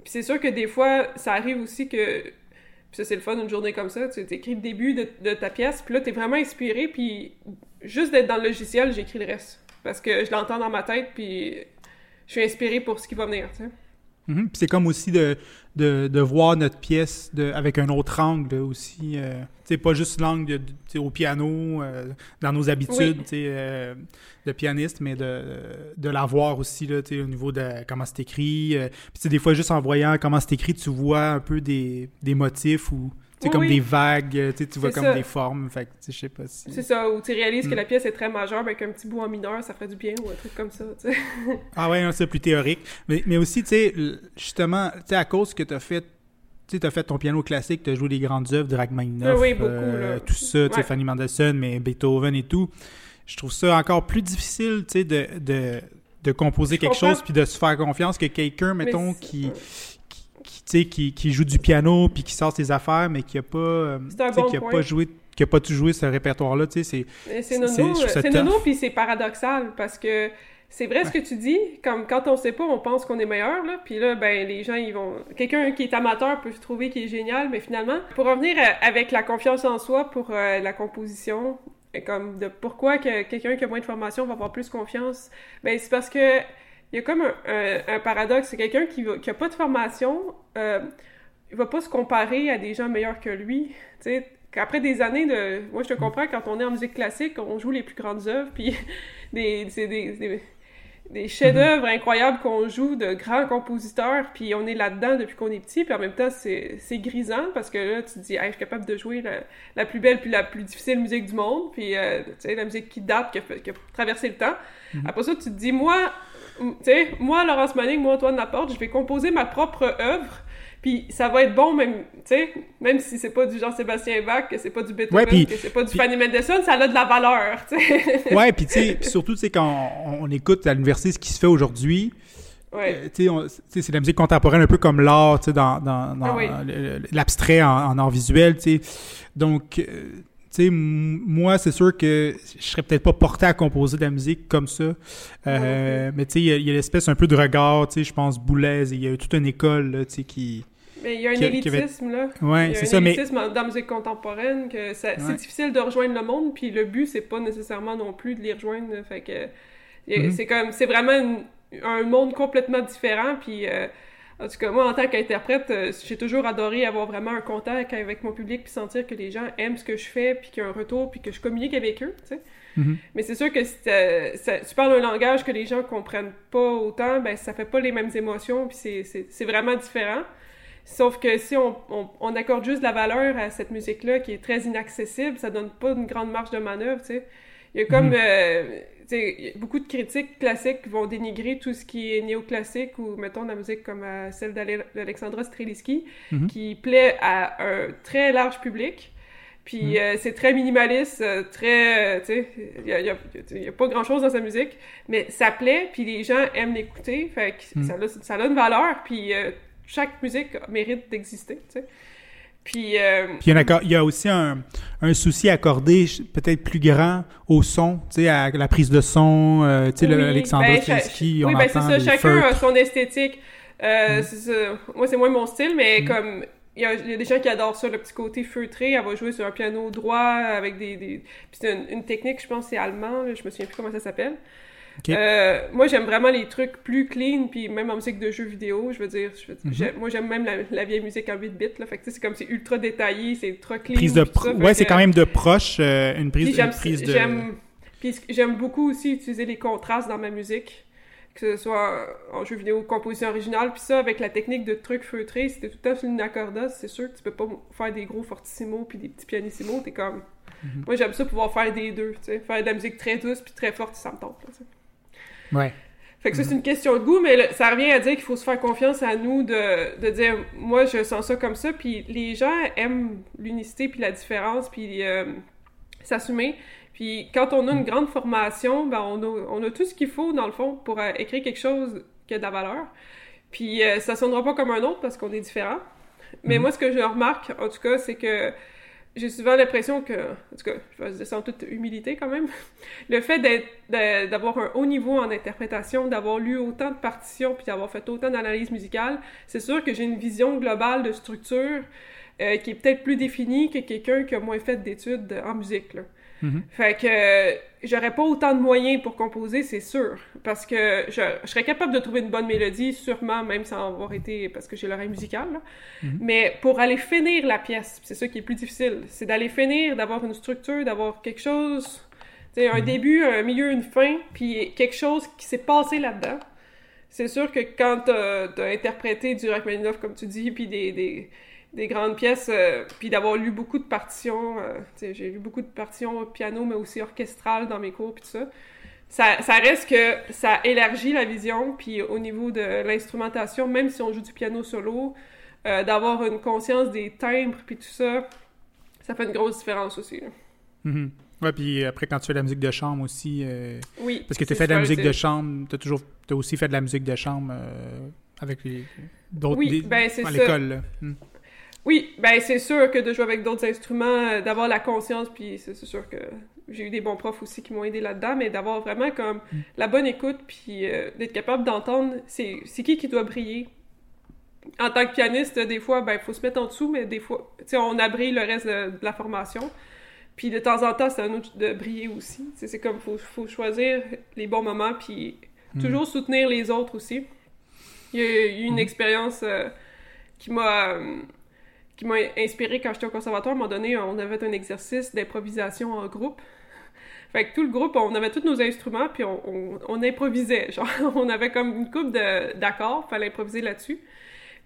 puis, c'est sûr que des fois, ça arrive aussi que. Puis ça, c'est le fun d'une journée comme ça. Tu écris le début de, de ta pièce, puis là, tu es vraiment inspiré, puis juste d'être dans le logiciel, j'écris le reste. Parce que je l'entends dans ma tête, puis je suis inspiré pour ce qui va venir, tu sais. Mhm. C'est comme aussi de, de, voir notre pièce de, avec un autre angle aussi. Euh, c'est pas juste l'angle au piano, euh, dans nos habitudes euh, de pianiste, mais de, de la voir aussi là, au niveau de comment c'est écrit. Puis des fois, juste en voyant comment c'est écrit, tu vois un peu des, des motifs ou c'est comme des vagues, tu vois comme des formes, fait je sais pas si... C'est ça, ou tu réalises que mm. la pièce est très majeure, mais qu'un petit bout en mineur, ça ferait du bien, ou un truc comme ça, ah ouais, c'est plus théorique. Mais, mais aussi, tu sais, justement, tu sais, à cause que tu as fait tu as fait ton piano classique, tu as joué les grandes œuvres de Rachmaninoff, oui, euh, tout ça, tu sais, Fanny Mendelssohn, mais Beethoven et tout. Je trouve ça encore plus difficile, tu sais, de, de, de composer quelque chose puis de se faire confiance que quelqu'un, mettons, qui, qui, qui joue du piano puis qui sort ses affaires, mais qui a pas, euh, qui a pas joué qui a pas tout joué ce répertoire-là, tu sais, c'est... C'est nono, c'est nono, puis c'est paradoxal, parce que c'est vrai ce que tu dis, comme quand on sait pas, on pense qu'on est meilleur, là, puis là, ben, les gens, ils vont... Quelqu'un qui est amateur peut se trouver qu'il est génial, mais finalement, pour revenir avec la confiance en soi pour euh, la composition, comme de pourquoi que quelqu'un qui a moins de formation va avoir plus confiance, ben, c'est parce que il y a comme un, paradoxe. C'est quelqu'un qui, n'a a pas de formation, euh, il va pas se comparer à des gens meilleurs que lui. qu'après des années de... Moi, je te comprends, quand on est en musique classique, on joue les plus grandes œuvres, puis des, des, des, des chefs-d'œuvre incroyables qu'on joue de grands compositeurs, puis on est là-dedans depuis qu'on est petit, puis en même temps, c'est grisant, parce que là, tu te dis, hey, je suis capable de jouer la, la, plus belle puis la plus difficile musique du monde, puis, euh, tu sais, la musique qui date, qui a, qui a traversé le temps. Mm-hmm. Après ça, tu te dis, moi, tu sais, moi, Laurence Manning, moi, Antoine Laporte, je vais composer ma propre œuvre, puis ça va être bon même, tu sais, même si c'est pas du Jean-Sébastien Bach, que c'est pas du Beethoven, que c'est pas du Fanny Mendelssohn, ça a de la valeur, tu sais. ouais, puis tu sais, surtout, tu sais, quand on, écoute à l'université ce qui se fait aujourd'hui, Ouais. Euh, sais, c'est la musique contemporaine un peu comme l'art, tu sais, dans, dans, dans ah l'abstrait en, en, art visuel, tu sais. Donc, euh, sais, moi, c'est sûr que je serais peut-être pas porté à composer de la musique comme ça. Euh, mais tu sais, il y a, l'espèce un peu de regard, tu sais, je pense, Boulez, il y a toute une école, tu sais, qui... Mais il y a un élitisme, là. Ouais, c'est ça, mais... Il y a un élitisme dans la musique contemporaine, que c'est difficile de rejoindre le monde, puis le but, c'est pas nécessairement non plus de les rejoindre, fait que... Mm-hmm. C'est comme... C'est vraiment un monde complètement différent, puis... Euh, en tout cas, moi, en tant qu'interprète, euh, j'ai toujours adoré avoir vraiment un contact avec mon public, puis sentir que les gens aiment ce que je fais, puis qu'il y a un retour, puis que je communique avec eux, tu sais. Mm-hmm. Mais c'est sûr que si tu parles un langage que les gens comprennent pas autant, ben ça fait pas les mêmes émotions, puis c'est vraiment différent. Sauf que si on, on, accorde juste la valeur à cette musique-là qui est très inaccessible, ça donne pas une grande marge de manœuvre, tu sais. Il y a comme... Mm-hmm. Euh, beaucoup de critiques classiques vont dénigrer tout ce qui est néoclassique ou, mettons, la musique comme euh, celle d'Alexandra Streliski, mhm. qui plaît à un très large public. Puis mhm. euh, c'est très minimaliste, euh, très... tu sais, il n'y a, a, pas grand-chose dans sa musique, mais ça plaît, puis les gens aiment l'écouter, fait que mhm. ça, a, ça a une valeur, puis chaque musique mérite d'exister, tu sais. Puis, euh, Puis il, y a, aussi un, un souci accordé peut-être plus grand au son, tu sais, à la prise de son, euh, tu sais, oui, Alexandre ben, oui, ben c'est ça, chacun a son esthétique. Euh, mm. Moi, c'est moins mon style, mais mm. comme il y, a, il y, a, des gens qui adorent ça, le petit côté feutré. Elle va jouer sur un piano droit avec des. des... Puis c'est une, technique, je pense, c'est allemand, je me souviens plus comment ça s'appelle. Euh, moi, j'aime vraiment les trucs plus clean, puis même en musique de jeux vidéo, je veux dire, mhm. moi j'aime même la, vieille musique en 8 bits, là, fait que c'est comme c'est ultra détaillé, c'est ultra clean. Prise de ouais, c'est quand même de proche, euh, une prise, une prise de... Puis j'aime beaucoup aussi utiliser les contrastes dans ma musique, que ce soit en jeu vidéo, composition originale, puis ça, avec la technique de trucs feutrés, t'es tout à fait une accorda, c'est sûr que tu peux pas faire des gros fortissimo puis des petits pianissimo, t'es comme... Mhm. Moi, j'aime ça pouvoir faire des deux, tu sais, faire de la musique très douce puis très forte, ça me tente, là, Ouais. Fait que ça, c'est une question de goût, mais ça revient à dire qu'il faut se faire confiance à nous de, de dire, moi, je sens ça comme ça, puis les gens aiment l'unicité, puis la différence, puis euh, s'assumer. Puis quand on a une grande formation, ben on a, on a tout ce qu'il faut, dans le fond, pour euh, écrire quelque chose qui a de la valeur. Puis euh, ça sonnera pas comme un autre parce qu'on est différent. Mais mm-hmm. moi, ce que je remarque, en tout cas, c'est que j'ai souvent l'impression que, en tout cas, je vais dire toute humilité quand même, le fait d'avoir un haut niveau en interprétation, d'avoir lu autant de partitions, puis d'avoir fait autant d'analyses musicales, c'est sûr que j'ai une vision globale de structure euh, qui est peut-être plus définie que quelqu'un qui a moins fait d'études en musique. Mm-hmm. Fait que j'aurais pas autant de moyens pour composer, c'est sûr. Parce que je, serais capable de trouver une bonne mélodie, sûrement, même sans avoir été. parce que j'ai l'oreille musicale. Mm-hmm. Mais pour aller finir la pièce, c'est ça qui est plus difficile. C'est d'aller finir, d'avoir une structure, d'avoir quelque chose. Tu sais, un mm-hmm. début, un milieu, une fin, puis quelque chose qui s'est passé là-dedans. C'est sûr que quand t'as as interprété du Rachmaninoff, comme tu dis, puis des des grandes pièces, euh, puis d'avoir lu beaucoup de partitions. Euh, j'ai lu beaucoup de partitions piano, mais aussi orchestrales dans mes cours, puis tout ça. ça. Ça reste que ça élargit la vision, puis au niveau de l'instrumentation, même si on joue du piano solo, euh, d'avoir une conscience des timbres, puis tout ça, ça fait une grosse différence aussi. Mm-hmm. Ouais, puis après, quand tu fais de la musique de chambre aussi. oui. Parce que tu fais de la musique de chambre, tu as toujours as aussi fait de la musique de chambre avec d'autres. Oui, ben c'est l'école, hmm. Oui, ben c'est sûr que de jouer avec d'autres instruments, euh, d'avoir la conscience, puis c'est sûr que j'ai eu des bons profs aussi qui m'ont aidé là-dedans, mais d'avoir vraiment comme mm. la bonne écoute, puis euh, d'être capable d'entendre c'est qui qui doit briller. En tant que pianiste, des fois, ben il faut se mettre en dessous, mais des fois, tu sais, on abrille le reste de, la formation. Puis de temps en temps, c'est un autre de briller aussi. C'est comme, faut, faut choisir les bons moments, puis mm. toujours soutenir les autres aussi. Il y a eu une mm. expérience euh, qui m'a qui m'a inspiré quand j'étais au conservatoire. À un moment donné, on avait un exercice d'improvisation en groupe. Fait que tout le groupe, on avait tous nos instruments, puis on, on, improvisait. Genre, on avait comme une coupe d'accords, fallait improviser là-dessus.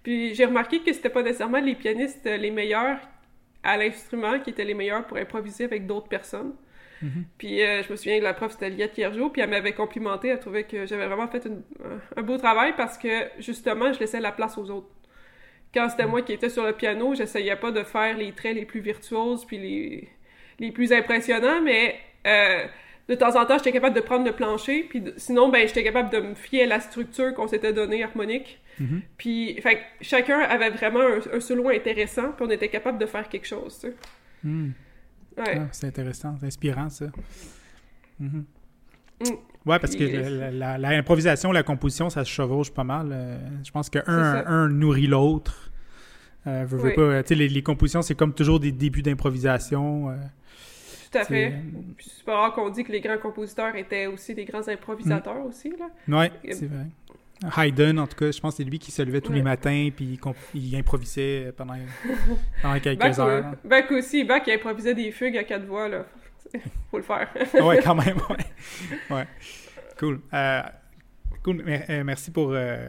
Puis j'ai remarqué que c'était pas nécessairement les pianistes les meilleurs à l'instrument qui étaient les meilleurs pour improviser avec d'autres personnes. Mhm. Puis euh, je me souviens que la prof, c'était Liette Kiergeau, puis elle m'avait complimenté, elle trouvait que j'avais vraiment fait un beau travail parce que, justement, je laissais la place aux autres. Quand c'était mhm. moi qui étais sur le piano, j'essayais pas de faire les traits les plus virtuoses puis les, les plus impressionnants, mais euh, de temps en temps, j'étais capable de prendre le plancher, puis sinon, ben, j'étais capable de me fier à la structure qu'on s'était donnée harmonique. Mhm. Puis, fait chacun avait vraiment un, solo intéressant, puis on était capable de faire quelque chose, tu sais. Hmm. Ouais. Ah, c'est intéressant, c'est inspirant, ça. Mhm. Mm. Ouais, parce que l'improvisation, la, composition, ça se chevauche pas mal. Euh, je pense qu'un un nourrit l'autre. Euh, pas, les, les, compositions, c'est comme toujours des débuts d'improvisation. Euh, tout à fait. C'est pas rare qu'on dit que les grands compositeurs étaient aussi des grands improvisateurs mm. aussi. Là. Ouais, c'est vrai. Haydn, en tout cas, je pense que c'est lui qui se levait tous les matins puis il, improvisait pendant, pendant quelques heures. Bach aussi, Bach il improvisait des fugues à quatre voix, là. Faut le faire. ouais, quand même, ouais. ouais. Cool. Euh, cool. Euh, merci pour euh,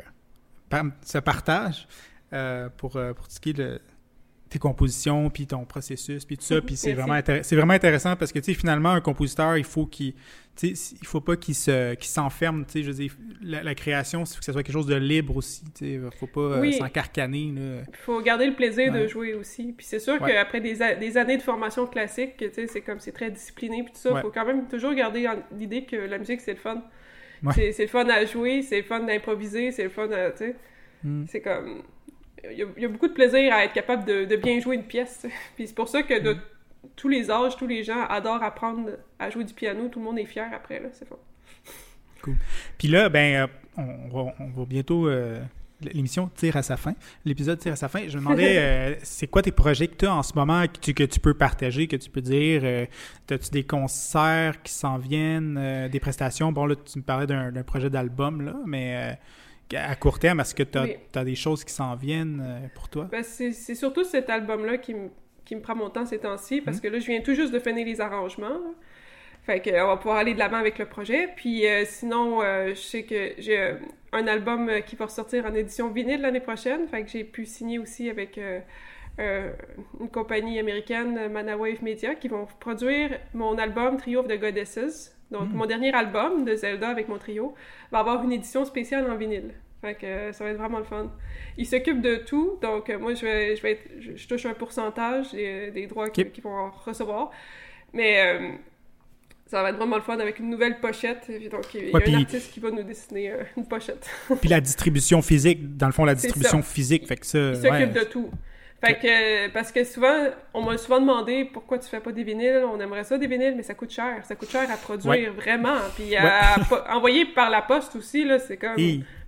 ce partage. pour, pour ce qui est de tes compositions, puis ton processus, puis tout ça. Puis c'est vraiment, c'est vraiment intéressant parce que, tu sais, finalement, un compositeur, il faut qu'il... Il faut pas qu'il se, s'enferme, tu sais, je veux dire, la, création, il faut que ce soit quelque chose de libre aussi, tu sais, il faut pas euh, s'encarcaner, Il faut garder le plaisir de jouer aussi. Puis c'est sûr qu'après des, des, années de formation classique, tu sais, c'est comme, c'est très discipliné, puis tout ça, il faut quand même toujours garder l'idée que la musique, c'est le fun. C'est le fun à jouer, c'est le fun d'improviser, c'est le fun à, tu sais, hmm. c'est comme il y, a beaucoup de plaisir à être capable de, bien jouer une pièce. Puis c'est pour ça que de mm. tous les âges, tous les gens adorent apprendre à jouer du piano. Tout le monde est fier après, là. C'est fun. Cool. Puis là, ben, euh, on, va, bientôt... Euh, l'émission tire à sa fin. L'épisode tire à sa fin. Je me demandais, euh, c'est quoi tes projets que tu as en ce moment que tu, que tu peux partager, que tu peux dire? As-tu des concerts qui s'en viennent, des prestations? Bon, là, tu me parlais d'un projet d'album, là, mais à court terme, est-ce que tu as, des choses qui s'en viennent euh, pour toi? Ben, c'est surtout cet album-là qui, me prend mon temps ces temps-ci, parce mhm. que là, je viens tout juste de finir les arrangements. Fait qu'on va pouvoir aller de l'avant avec le projet. Puis euh, sinon, euh, je sais que j'ai un album qui va ressortir en édition vinyle l'année prochaine. Fait que j'ai pu signer aussi avec une compagnie américaine, Manawave Media, qui vont produire mon album Trio of the Goddesses. Donc, hmm. mon dernier album de Zelda avec mon trio va avoir une édition spéciale en vinyle. Fait que euh, ça va être vraiment le fun. Il s'occupe de tout, donc euh, moi, je vais, je vais être, je, touche un pourcentage des, droits qu'ils vont recevoir. Mais euh, ça va être vraiment le fun avec une nouvelle pochette. Donc, il y a un artiste qui va nous dessiner une pochette. puis la distribution physique, dans le fond, la distribution physique, fait que ça... Il s'occupe de tout. Fait que, parce que souvent, on m'a souvent demandé pourquoi tu fais pas des vinyles. On aimerait ça des vinyles, mais ça coûte cher. Ça coûte cher à produire, vraiment. Puis à, envoyer par la poste aussi, là, c'est comme.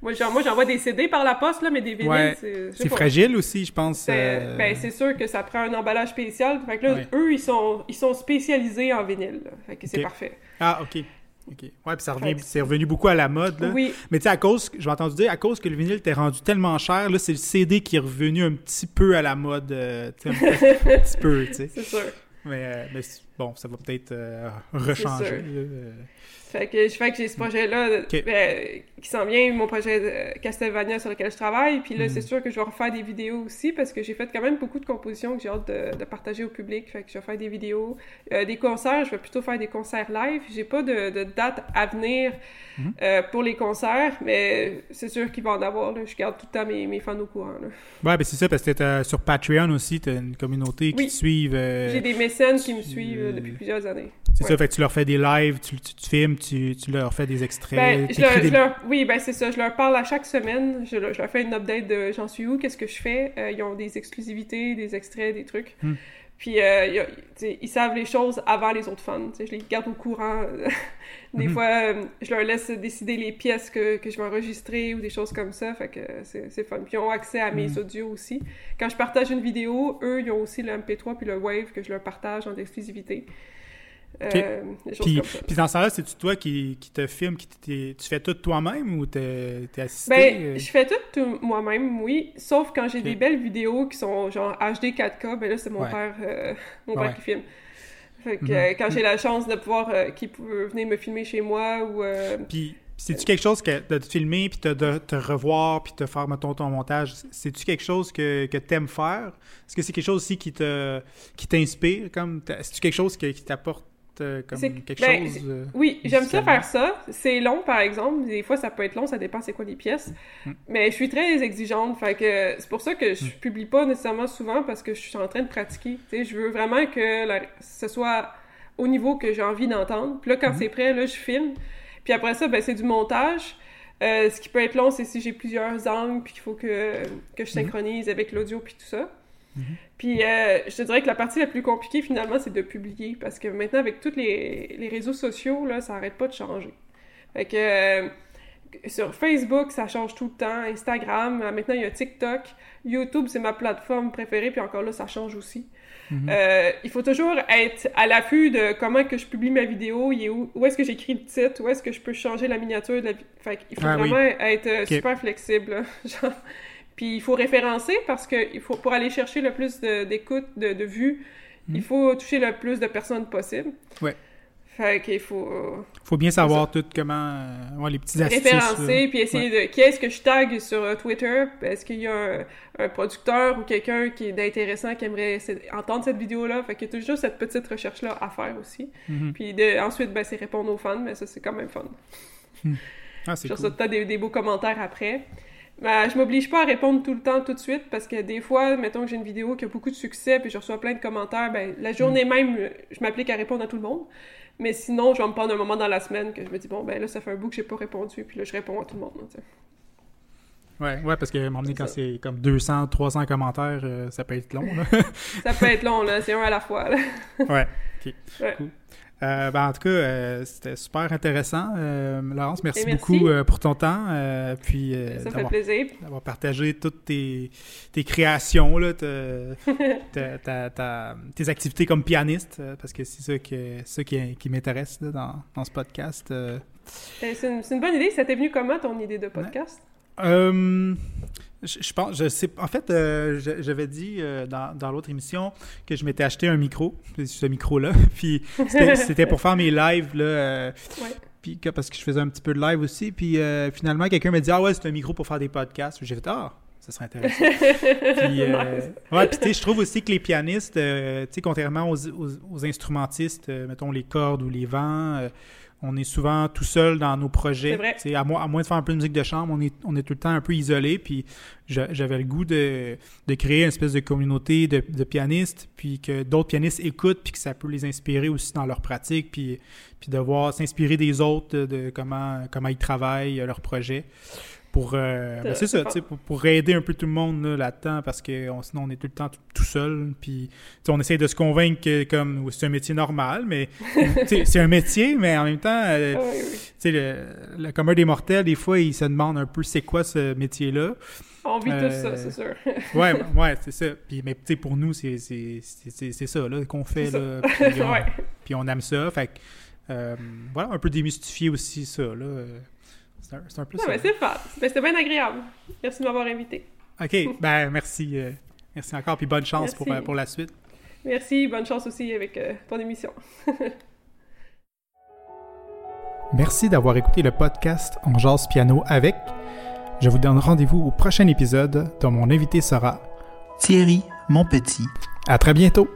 Moi, j'envoie des CD par la poste, là, mais des vinyles, c'est. C'est fragile aussi, je pense. Euh, ben, c'est sûr que ça prend un emballage spécial. Fait que là, eux, ils sont, ils sont spécialisés en vinyle. Fait que c'est parfait. Ah, OK. OK. Ouais, puis ça revient, c'est revenu beaucoup à la mode. Là. Oui. Mais tu sais, à cause, j'ai entendu dire, à cause que le vinyle était rendu tellement cher, là, c'est le CD qui est revenu un petit peu à la mode. Euh, un, petit peu, tu sais. C'est sûr. Mais, euh, mais, bon, ça va peut-être euh, rechanger. Fait que, je fais que j'ai ce projet-là ben, qui s'en vient, mon projet Castlevania sur lequel je travaille. Puis là, hmm. c'est sûr que je vais refaire des vidéos aussi parce que j'ai fait quand même beaucoup de compositions que j'ai hâte de, partager au public. Fait que je vais faire des vidéos. Euh, des concerts, je vais plutôt faire des concerts live. J'ai pas de, date à venir hmm. euh, pour les concerts, mais c'est sûr qu'il va en avoir. Je garde tout le temps mes, mes fans au courant. Là. Ouais, ben c'est ça, parce que t'es sur Patreon aussi, t'as une communauté qui te suivent. Euh, j'ai des mécènes qui me suivent depuis plusieurs années. C'est ça, fait que tu leur fais des lives, tu, tu, filmes, tu, tu, leur fais des extraits. Ben, je leur, oui, ben c'est ça. Je leur parle à chaque semaine. Je, leur, fais une update de j'en suis où, qu'est-ce que je fais. Euh, ils ont des exclusivités, des extraits, des trucs. Hmm. Puis euh, ils savent les choses avant les autres fans. je les garde au courant. des hmm. fois, euh, je leur laisse décider les pièces que, que, je vais enregistrer ou des choses comme ça. Fait que c'est fun. Puis ils ont accès à mes hmm. audios aussi. Quand je partage une vidéo, eux, ils ont aussi le MP3 puis le Wave que je leur partage en exclusivité. Euh, puis, puis, dans ce temps-là, c'est-tu toi qui, qui, te filme, qui tu fais tout toi-même ou t'es es assisté? Ben, euh? je fais tout, moi-même, oui. Sauf quand j'ai des belles vidéos qui sont genre HD 4K, ben là, c'est mon père, euh, mon père qui filme. Fait que mhm. quand j'ai la chance de pouvoir, qu'il peut venir me filmer chez moi ou... Puis c'est-tu quelque chose que de te filmer, puis de te revoir, puis de faire, mettons, ton montage, c'est-tu quelque chose que, que tu aimes faire? Est-ce que c'est quelque chose aussi qui te qui t'inspire? comme C'est-tu quelque chose qui t'apporte comme quelque ben, chose? Euh, oui, j'aime ça faire ça. C'est long, par exemple. Des fois, ça peut être long, ça dépend c'est quoi les pièces. Mm. Mais je suis très exigeante, fait que c'est pour ça que je mm. publie pas nécessairement souvent, parce que je suis en train de pratiquer. je veux vraiment que ce soit au niveau que j'ai envie d'entendre. Puis là, quand mm-hmm. c'est prêt, là, je filme. Puis après ça, ben, c'est du montage. Euh, ce qui peut être long, c'est si j'ai plusieurs angles, puis qu'il faut que, que je mhm. synchronise avec l'audio, puis tout ça. Mhm. Puis euh, je te dirais que la partie la plus compliquée, finalement, c'est de publier. Parce que maintenant, avec tous les, les réseaux sociaux, là, ça arrête pas de changer. Fait que euh, sur Facebook, ça change tout le temps. Instagram, maintenant, il y a TikTok. YouTube, c'est ma plateforme préférée, puis encore là, ça change aussi. Mhm. Euh, il faut toujours être à l'affût de comment que je publie ma vidéo, où, où est-ce que j'écris le titre, où est-ce que je peux changer la miniature de la fait il faut ah vraiment être euh, super flexible. Puis il faut référencer parce que il faut, pour aller chercher le plus d'écoute, de, de, vues, il mhm. faut toucher le plus de personnes possible. Ouais. Fait qu'il faut... faut bien savoir tout comment... Euh, les petits astuces. Référencer, puis essayer de... Qu'est-ce que je tag sur euh, Twitter? Est-ce qu'il y a un, producteur ou quelqu'un qui est intéressant qui aimerait entendre cette vidéo-là? Fait qu'il y a toujours cette petite recherche-là à faire aussi. Mm-hmm. Puis de, ensuite, ben, c'est répondre aux fans, mais ça, c'est quand même fun. Mm. Ah, c'est cool. ça, des, des beaux commentaires après. Ben, je m'oblige pas à répondre tout le temps, tout de suite, parce que des fois, mettons que j'ai une vidéo qui a beaucoup de succès, puis je reçois plein de commentaires, ben, la journée mm. même, je m'applique à répondre à tout le monde. Mais sinon, je vais me prendre un moment dans la semaine que je me dis, bon, ben là, ça fait un bout que j'ai pas répondu, puis là, je réponds à tout le monde. ouais, ouais, parce que à un moment donné, quand c'est comme 200, 300 commentaires, euh, ça peut être long. Là. ça peut être long, là. C'est un à la fois. Là. ouais, ok. Cool. Euh, ben, en tout cas, euh, c'était super intéressant. Euh, Laurence, merci, beaucoup pour ton temps. puis, Ça fait plaisir. D'avoir partagé toutes tes, tes créations, là, tes activités comme pianiste, parce que c'est ça, que, ça qui, qui m'intéresse dans, dans, ce podcast. Ben, c'est une, une, bonne idée. Ça t'est venu comment, ton idée de podcast? Je, pense, je sais. En fait, euh, j'avais dit euh, dans, dans l'autre émission que je m'étais acheté un micro, ce micro-là. puis c'était pour faire mes lives, là. Euh, puis parce que je faisais un petit peu de live aussi. Puis finalement, quelqu'un m'a dit Ah ouais, c'est un micro pour faire des podcasts. J'ai fait Ah, ça serait intéressant. puis, ouais, je trouve aussi que les pianistes, contrairement aux, aux, instrumentistes, mettons les cordes ou les vents, on est souvent tout seul dans nos projets. C'est À, moins, à moins de faire un peu de musique de chambre, on est, on est tout le temps un peu isolé. Puis j'avais le goût de, de, créer une espèce de communauté de, de pianistes, puis que d'autres pianistes écoutent, puis que ça peut les inspirer aussi dans leur pratique, puis, puis de voir s'inspirer des autres de comment, comment ils travaillent leur projet pour euh, ben, c'est ça, pour, pour, aider un peu tout le monde là-dedans parce que sinon on est tout le temps tout, seul puis on essaie de se convaincre que comme c'est un métier normal mais c'est un métier mais en même temps euh, ah le, le commun des mortels des fois ils se demandent un peu c'est quoi ce métier là on vit tout ça, c'est sûr. ouais, ouais, c'est ça. Puis, mais pour nous, c'est ça qu'on fait. Là, puis, on, puis, on, aime ça. Fait euh, voilà, un peu démystifier aussi ça. Là. C'est un, peu ça. c'est fun. Ben, c'était bien agréable. Merci de m'avoir invité. OK. ben, merci. Euh, merci encore. Puis bonne chance pour, euh, pour la suite. Merci. Bonne chance aussi avec euh, ton émission. merci d'avoir écouté le podcast En jazz piano avec. Je vous donne rendez-vous au prochain épisode dont mon invité sera Thierry petit. À très bientôt.